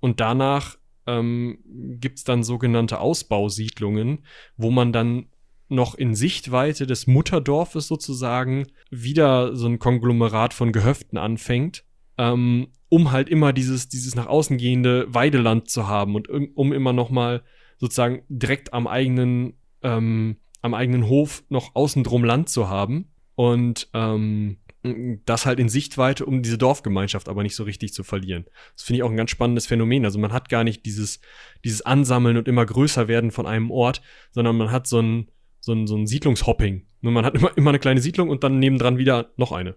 Und danach ähm, gibt es dann sogenannte Ausbausiedlungen, wo man dann noch in Sichtweite des Mutterdorfes sozusagen wieder so ein Konglomerat von Gehöften anfängt, ähm, um halt immer dieses, dieses nach außen gehende Weideland zu haben und um immer noch mal sozusagen direkt am eigenen, ähm, am eigenen Hof noch außen drum Land zu haben. Und ähm, das halt in Sichtweite, um diese Dorfgemeinschaft aber nicht so richtig zu verlieren. Das finde ich auch ein ganz spannendes Phänomen. Also man hat gar nicht dieses, dieses Ansammeln und immer größer werden von einem Ort, sondern man hat so ein, so ein, so ein Siedlungshopping. Nur man hat immer, immer eine kleine Siedlung und dann nebendran wieder noch eine.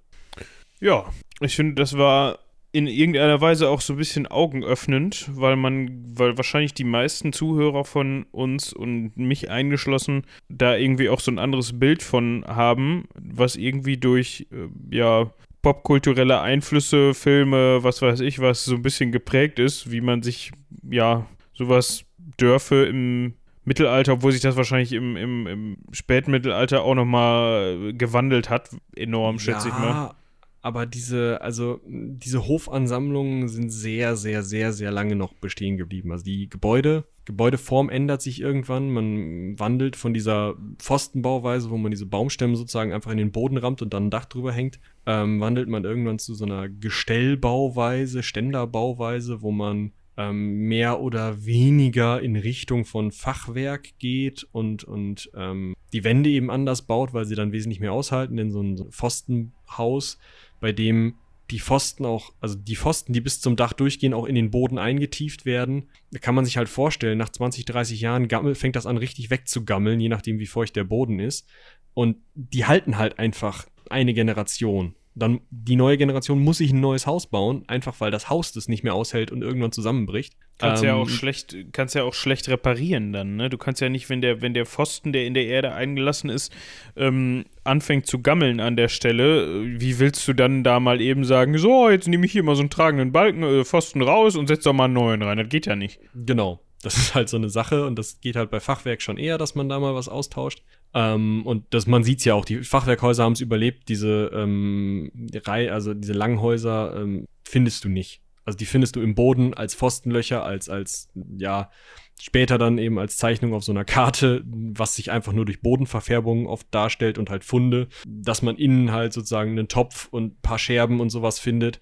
Ja, ich finde, das war in irgendeiner Weise auch so ein bisschen augenöffnend, weil man, weil wahrscheinlich die meisten Zuhörer von uns und mich eingeschlossen da irgendwie auch so ein anderes Bild von haben, was irgendwie durch, äh, ja, popkulturelle Einflüsse, Filme, was weiß ich was, so ein bisschen geprägt ist, wie man sich, ja, sowas Dörfe im Mittelalter, obwohl sich das wahrscheinlich im, im, im Spätmittelalter auch nochmal gewandelt hat, enorm, schätze ja, ich mal. Aber diese, also diese Hofansammlungen sind sehr, sehr, sehr, sehr lange noch bestehen geblieben. Also die Gebäude, Gebäudeform ändert sich irgendwann. Man wandelt von dieser Pfostenbauweise, wo man diese Baumstämme sozusagen einfach in den Boden rammt und dann ein Dach drüber hängt, ähm, wandelt man irgendwann zu so einer Gestellbauweise, Ständerbauweise, wo man ähm, mehr oder weniger in Richtung von Fachwerk geht und, und ähm, die Wände eben anders baut, weil sie dann wesentlich mehr aushalten, denn so ein Pfostenhaus, bei dem die Pfosten auch, also die Pfosten, die bis zum Dach durchgehen, auch in den Boden eingetieft werden. Da kann man sich halt vorstellen, nach 20, 30 Jahren gammel, fängt das an richtig wegzugammeln, je nachdem wie feucht der Boden ist. Und die halten halt einfach eine Generation dann die neue Generation muss sich ein neues Haus bauen, einfach weil das Haus das nicht mehr aushält und irgendwann zusammenbricht. Kannst ähm, ja auch schlecht, kannst ja auch schlecht reparieren dann, ne? Du kannst ja nicht, wenn der, wenn der Pfosten, der in der Erde eingelassen ist, ähm, anfängt zu gammeln an der Stelle, wie willst du dann da mal eben sagen, so, jetzt nehme ich hier mal so einen tragenden Balken, äh, Pfosten raus und setze doch mal einen neuen rein. Das geht ja nicht. Genau. Das ist halt so eine Sache und das geht halt bei Fachwerk schon eher, dass man da mal was austauscht. Ähm, und das, man sieht es ja auch, die Fachwerkhäuser haben es überlebt, diese ähm, Reihe, also diese Langhäuser ähm, findest du nicht. Also die findest du im Boden als Pfostenlöcher, als, als, ja, später dann eben als Zeichnung auf so einer Karte, was sich einfach nur durch Bodenverfärbungen oft darstellt und halt Funde, dass man innen halt sozusagen einen Topf und ein paar Scherben und sowas findet.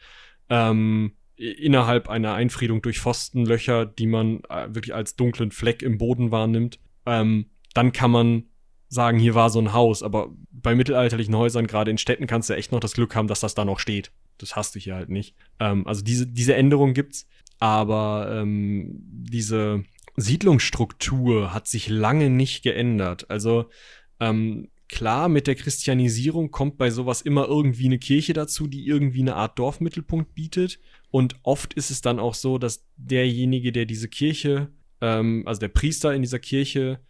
Ähm, innerhalb einer Einfriedung durch Pfostenlöcher, die man äh, wirklich als dunklen Fleck im Boden wahrnimmt, ähm, dann kann man sagen, hier war so ein Haus, aber bei mittelalterlichen Häusern, gerade in Städten, kannst du echt noch das Glück haben, dass das da noch steht. Das hast du hier halt nicht. Ähm, also diese, diese Änderung gibt's, aber ähm, diese Siedlungsstruktur hat sich lange nicht geändert. Also ähm, klar, mit der Christianisierung kommt bei sowas immer irgendwie eine Kirche dazu, die irgendwie eine Art Dorfmittelpunkt bietet. Und oft ist es dann auch so, dass derjenige, der diese Kirche, ähm, also der Priester in dieser Kirche,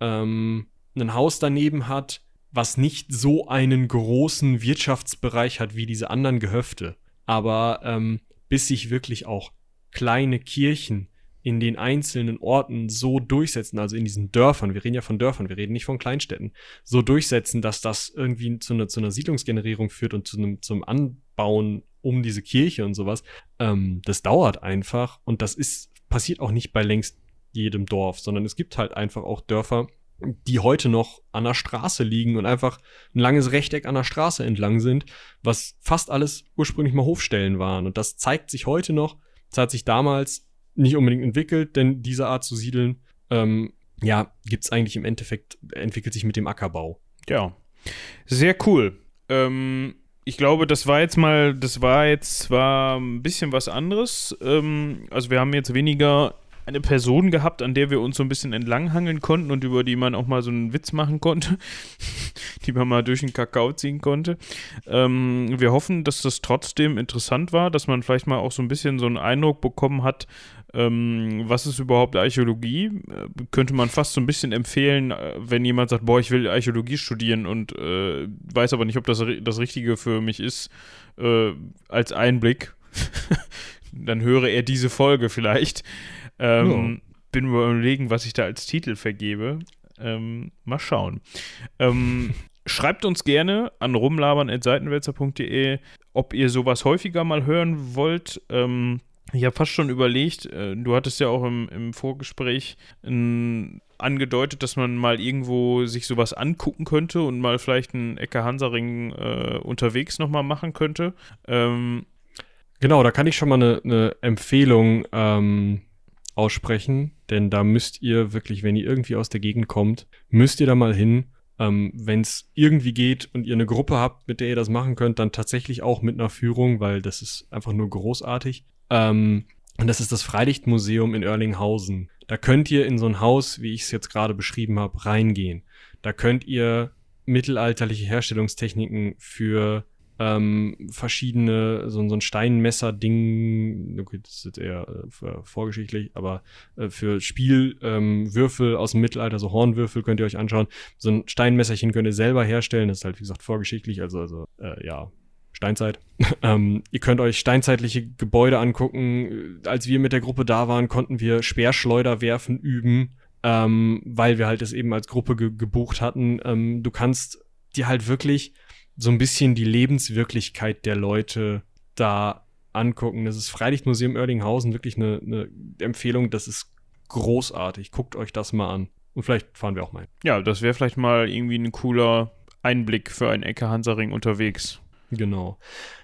ähm, ein Haus daneben hat, was nicht so einen großen Wirtschaftsbereich hat wie diese anderen Gehöfte. Aber ähm, bis sich wirklich auch kleine Kirchen in den einzelnen Orten so durchsetzen, also in diesen Dörfern, wir reden ja von Dörfern, wir reden nicht von Kleinstädten, so durchsetzen, dass das irgendwie zu einer, zu einer Siedlungsgenerierung führt und zu einem, zum Anbauen um diese Kirche und sowas, ähm, das dauert einfach und das ist, passiert auch nicht bei längst jedem Dorf, sondern es gibt halt einfach auch Dörfer, die heute noch an der Straße liegen und einfach ein langes Rechteck an der Straße entlang sind, was fast alles ursprünglich mal Hofstellen waren. Und das zeigt sich heute noch. Das hat sich damals nicht unbedingt entwickelt, denn diese Art zu siedeln, ähm, ja, gibt es eigentlich im Endeffekt, entwickelt sich mit dem Ackerbau. Ja. Sehr cool. Ähm, ich glaube, das war jetzt mal, das war jetzt zwar ein bisschen was anderes. Ähm, also wir haben jetzt weniger eine Person gehabt, an der wir uns so ein bisschen entlanghangeln konnten und über die man auch mal so einen Witz machen konnte, die man mal durch den Kakao ziehen konnte. Ähm, wir hoffen, dass das trotzdem interessant war, dass man vielleicht mal auch so ein bisschen so einen Eindruck bekommen hat, Ähm, was ist überhaupt Archäologie? Äh, könnte man fast so ein bisschen empfehlen, äh, wenn jemand sagt, boah, ich will Archäologie studieren und äh, weiß aber nicht, ob das das Richtige für mich ist, äh, als Einblick. Dann höre er diese Folge vielleicht. Ähm, ja. Bin überlegen, was ich da als Titel vergebe. Ähm, mal schauen. Ähm, schreibt uns gerne an rumlabern.seitenwälzer.de, ob ihr sowas häufiger mal hören wollt. Ähm, ich habe fast schon überlegt, äh, du hattest ja auch im, im Vorgespräch äh, angedeutet, dass man mal irgendwo sich sowas angucken könnte und mal vielleicht einen Ecke Hansaring äh, unterwegs nochmal machen könnte. Ähm, genau, da kann ich schon mal eine, eine Empfehlung ähm, aussprechen, denn da müsst ihr wirklich, wenn ihr irgendwie aus der Gegend kommt, müsst ihr da mal hin. Ähm, wenn es irgendwie geht und ihr eine Gruppe habt, mit der ihr das machen könnt, dann tatsächlich auch mit einer Führung, weil das ist einfach nur großartig. Ähm, und das ist das Freilichtmuseum in Erlinghausen. Da könnt ihr in so ein Haus, wie ich es jetzt gerade beschrieben habe, reingehen. Da könnt ihr mittelalterliche Herstellungstechniken für ähm, verschiedene, so, so ein Steinmesser-Ding, okay, das ist eher äh, vorgeschichtlich, aber äh, für Spielwürfel ähm, aus dem Mittelalter, so Hornwürfel könnt ihr euch anschauen. So ein Steinmesserchen könnt ihr selber herstellen, das ist halt, wie gesagt, vorgeschichtlich, also, also äh, ja, Steinzeit. ähm, ihr könnt euch steinzeitliche Gebäude angucken. Als wir mit der Gruppe da waren, konnten wir Speerschleuder werfen üben, ähm, weil wir halt es eben als Gruppe ge gebucht hatten. Ähm, du kannst dir halt wirklich so ein bisschen die Lebenswirklichkeit der Leute da angucken. Das ist Freilichtmuseum Oerlinghausen wirklich eine, eine Empfehlung. Das ist großartig. Guckt euch das mal an. Und vielleicht fahren wir auch mal. Ja, das wäre vielleicht mal irgendwie ein cooler Einblick für einen Ecke Hansaring unterwegs. Genau.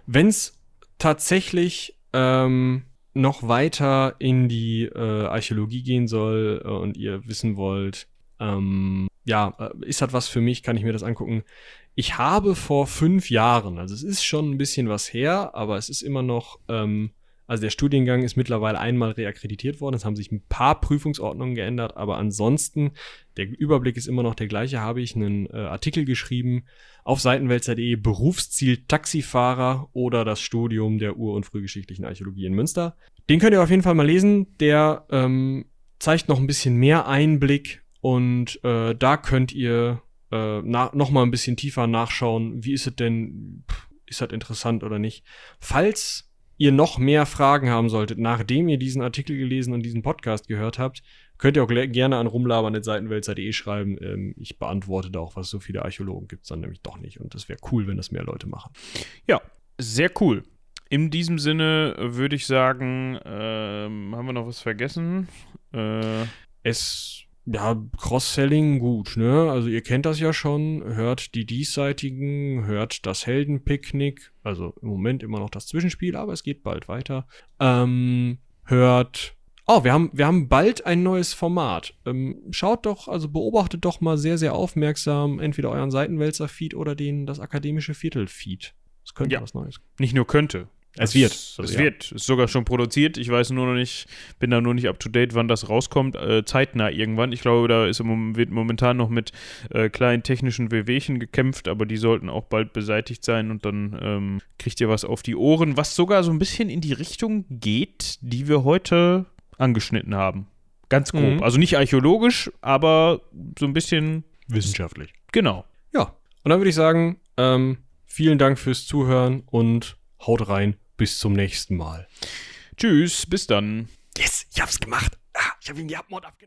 Wenn es tatsächlich ähm, noch weiter in die äh, Archäologie gehen soll äh, und ihr wissen wollt, ähm, ja, äh, ist das was für mich, kann ich mir das angucken. Ich habe vor fünf Jahren, also es ist schon ein bisschen was her, aber es ist immer noch ähm, also der Studiengang ist mittlerweile einmal reakkreditiert worden. Es haben sich ein paar Prüfungsordnungen geändert, aber ansonsten, der Überblick ist immer noch der gleiche, habe ich einen äh, Artikel geschrieben auf seitenwälzer.de Berufsziel Taxifahrer oder das Studium der ur- und frühgeschichtlichen Archäologie in Münster. Den könnt ihr auf jeden Fall mal lesen. Der ähm, zeigt noch ein bisschen mehr Einblick und äh, da könnt ihr äh, noch mal ein bisschen tiefer nachschauen, wie ist es denn, ist das interessant oder nicht. Falls ihr noch mehr Fragen haben solltet, nachdem ihr diesen Artikel gelesen und diesen Podcast gehört habt, könnt ihr auch gerne an rumlabern.seitenwälzer.de schreiben. Ähm, ich beantworte da auch, was so viele Archäologen gibt es dann nämlich doch nicht. Und das wäre cool, wenn das mehr Leute machen. Ja, sehr cool. In diesem Sinne würde ich sagen, ähm, haben wir noch was vergessen? Äh, es ja, Cross-Selling gut, ne? Also ihr kennt das ja schon, hört die diesseitigen, hört das Heldenpicknick, also im Moment immer noch das Zwischenspiel, aber es geht bald weiter. Ähm, hört Oh, wir haben, wir haben bald ein neues Format. Ähm, schaut doch, also beobachtet doch mal sehr, sehr aufmerksam entweder euren Seitenwälzer-Feed oder den, das akademische Viertel-Feed. Es könnte ja. was Neues. Nicht nur könnte, es wird. Also, es ja. wird. Ist sogar schon produziert. Ich weiß nur noch nicht, bin da nur nicht up to date, wann das rauskommt. Äh, zeitnah irgendwann. Ich glaube, da ist im, wird momentan noch mit äh, kleinen technischen Wehwehchen gekämpft, aber die sollten auch bald beseitigt sein und dann ähm, kriegt ihr was auf die Ohren, was sogar so ein bisschen in die Richtung geht, die wir heute angeschnitten haben. Ganz grob. Mhm. Also nicht archäologisch, aber so ein bisschen wissenschaftlich. Genau. Ja. Und dann würde ich sagen, ähm, vielen Dank fürs Zuhören und Haut rein, bis zum nächsten Mal. Tschüss, bis dann. Yes, ich hab's gemacht. Ah, ich hab ihn die Abmord abgenommen.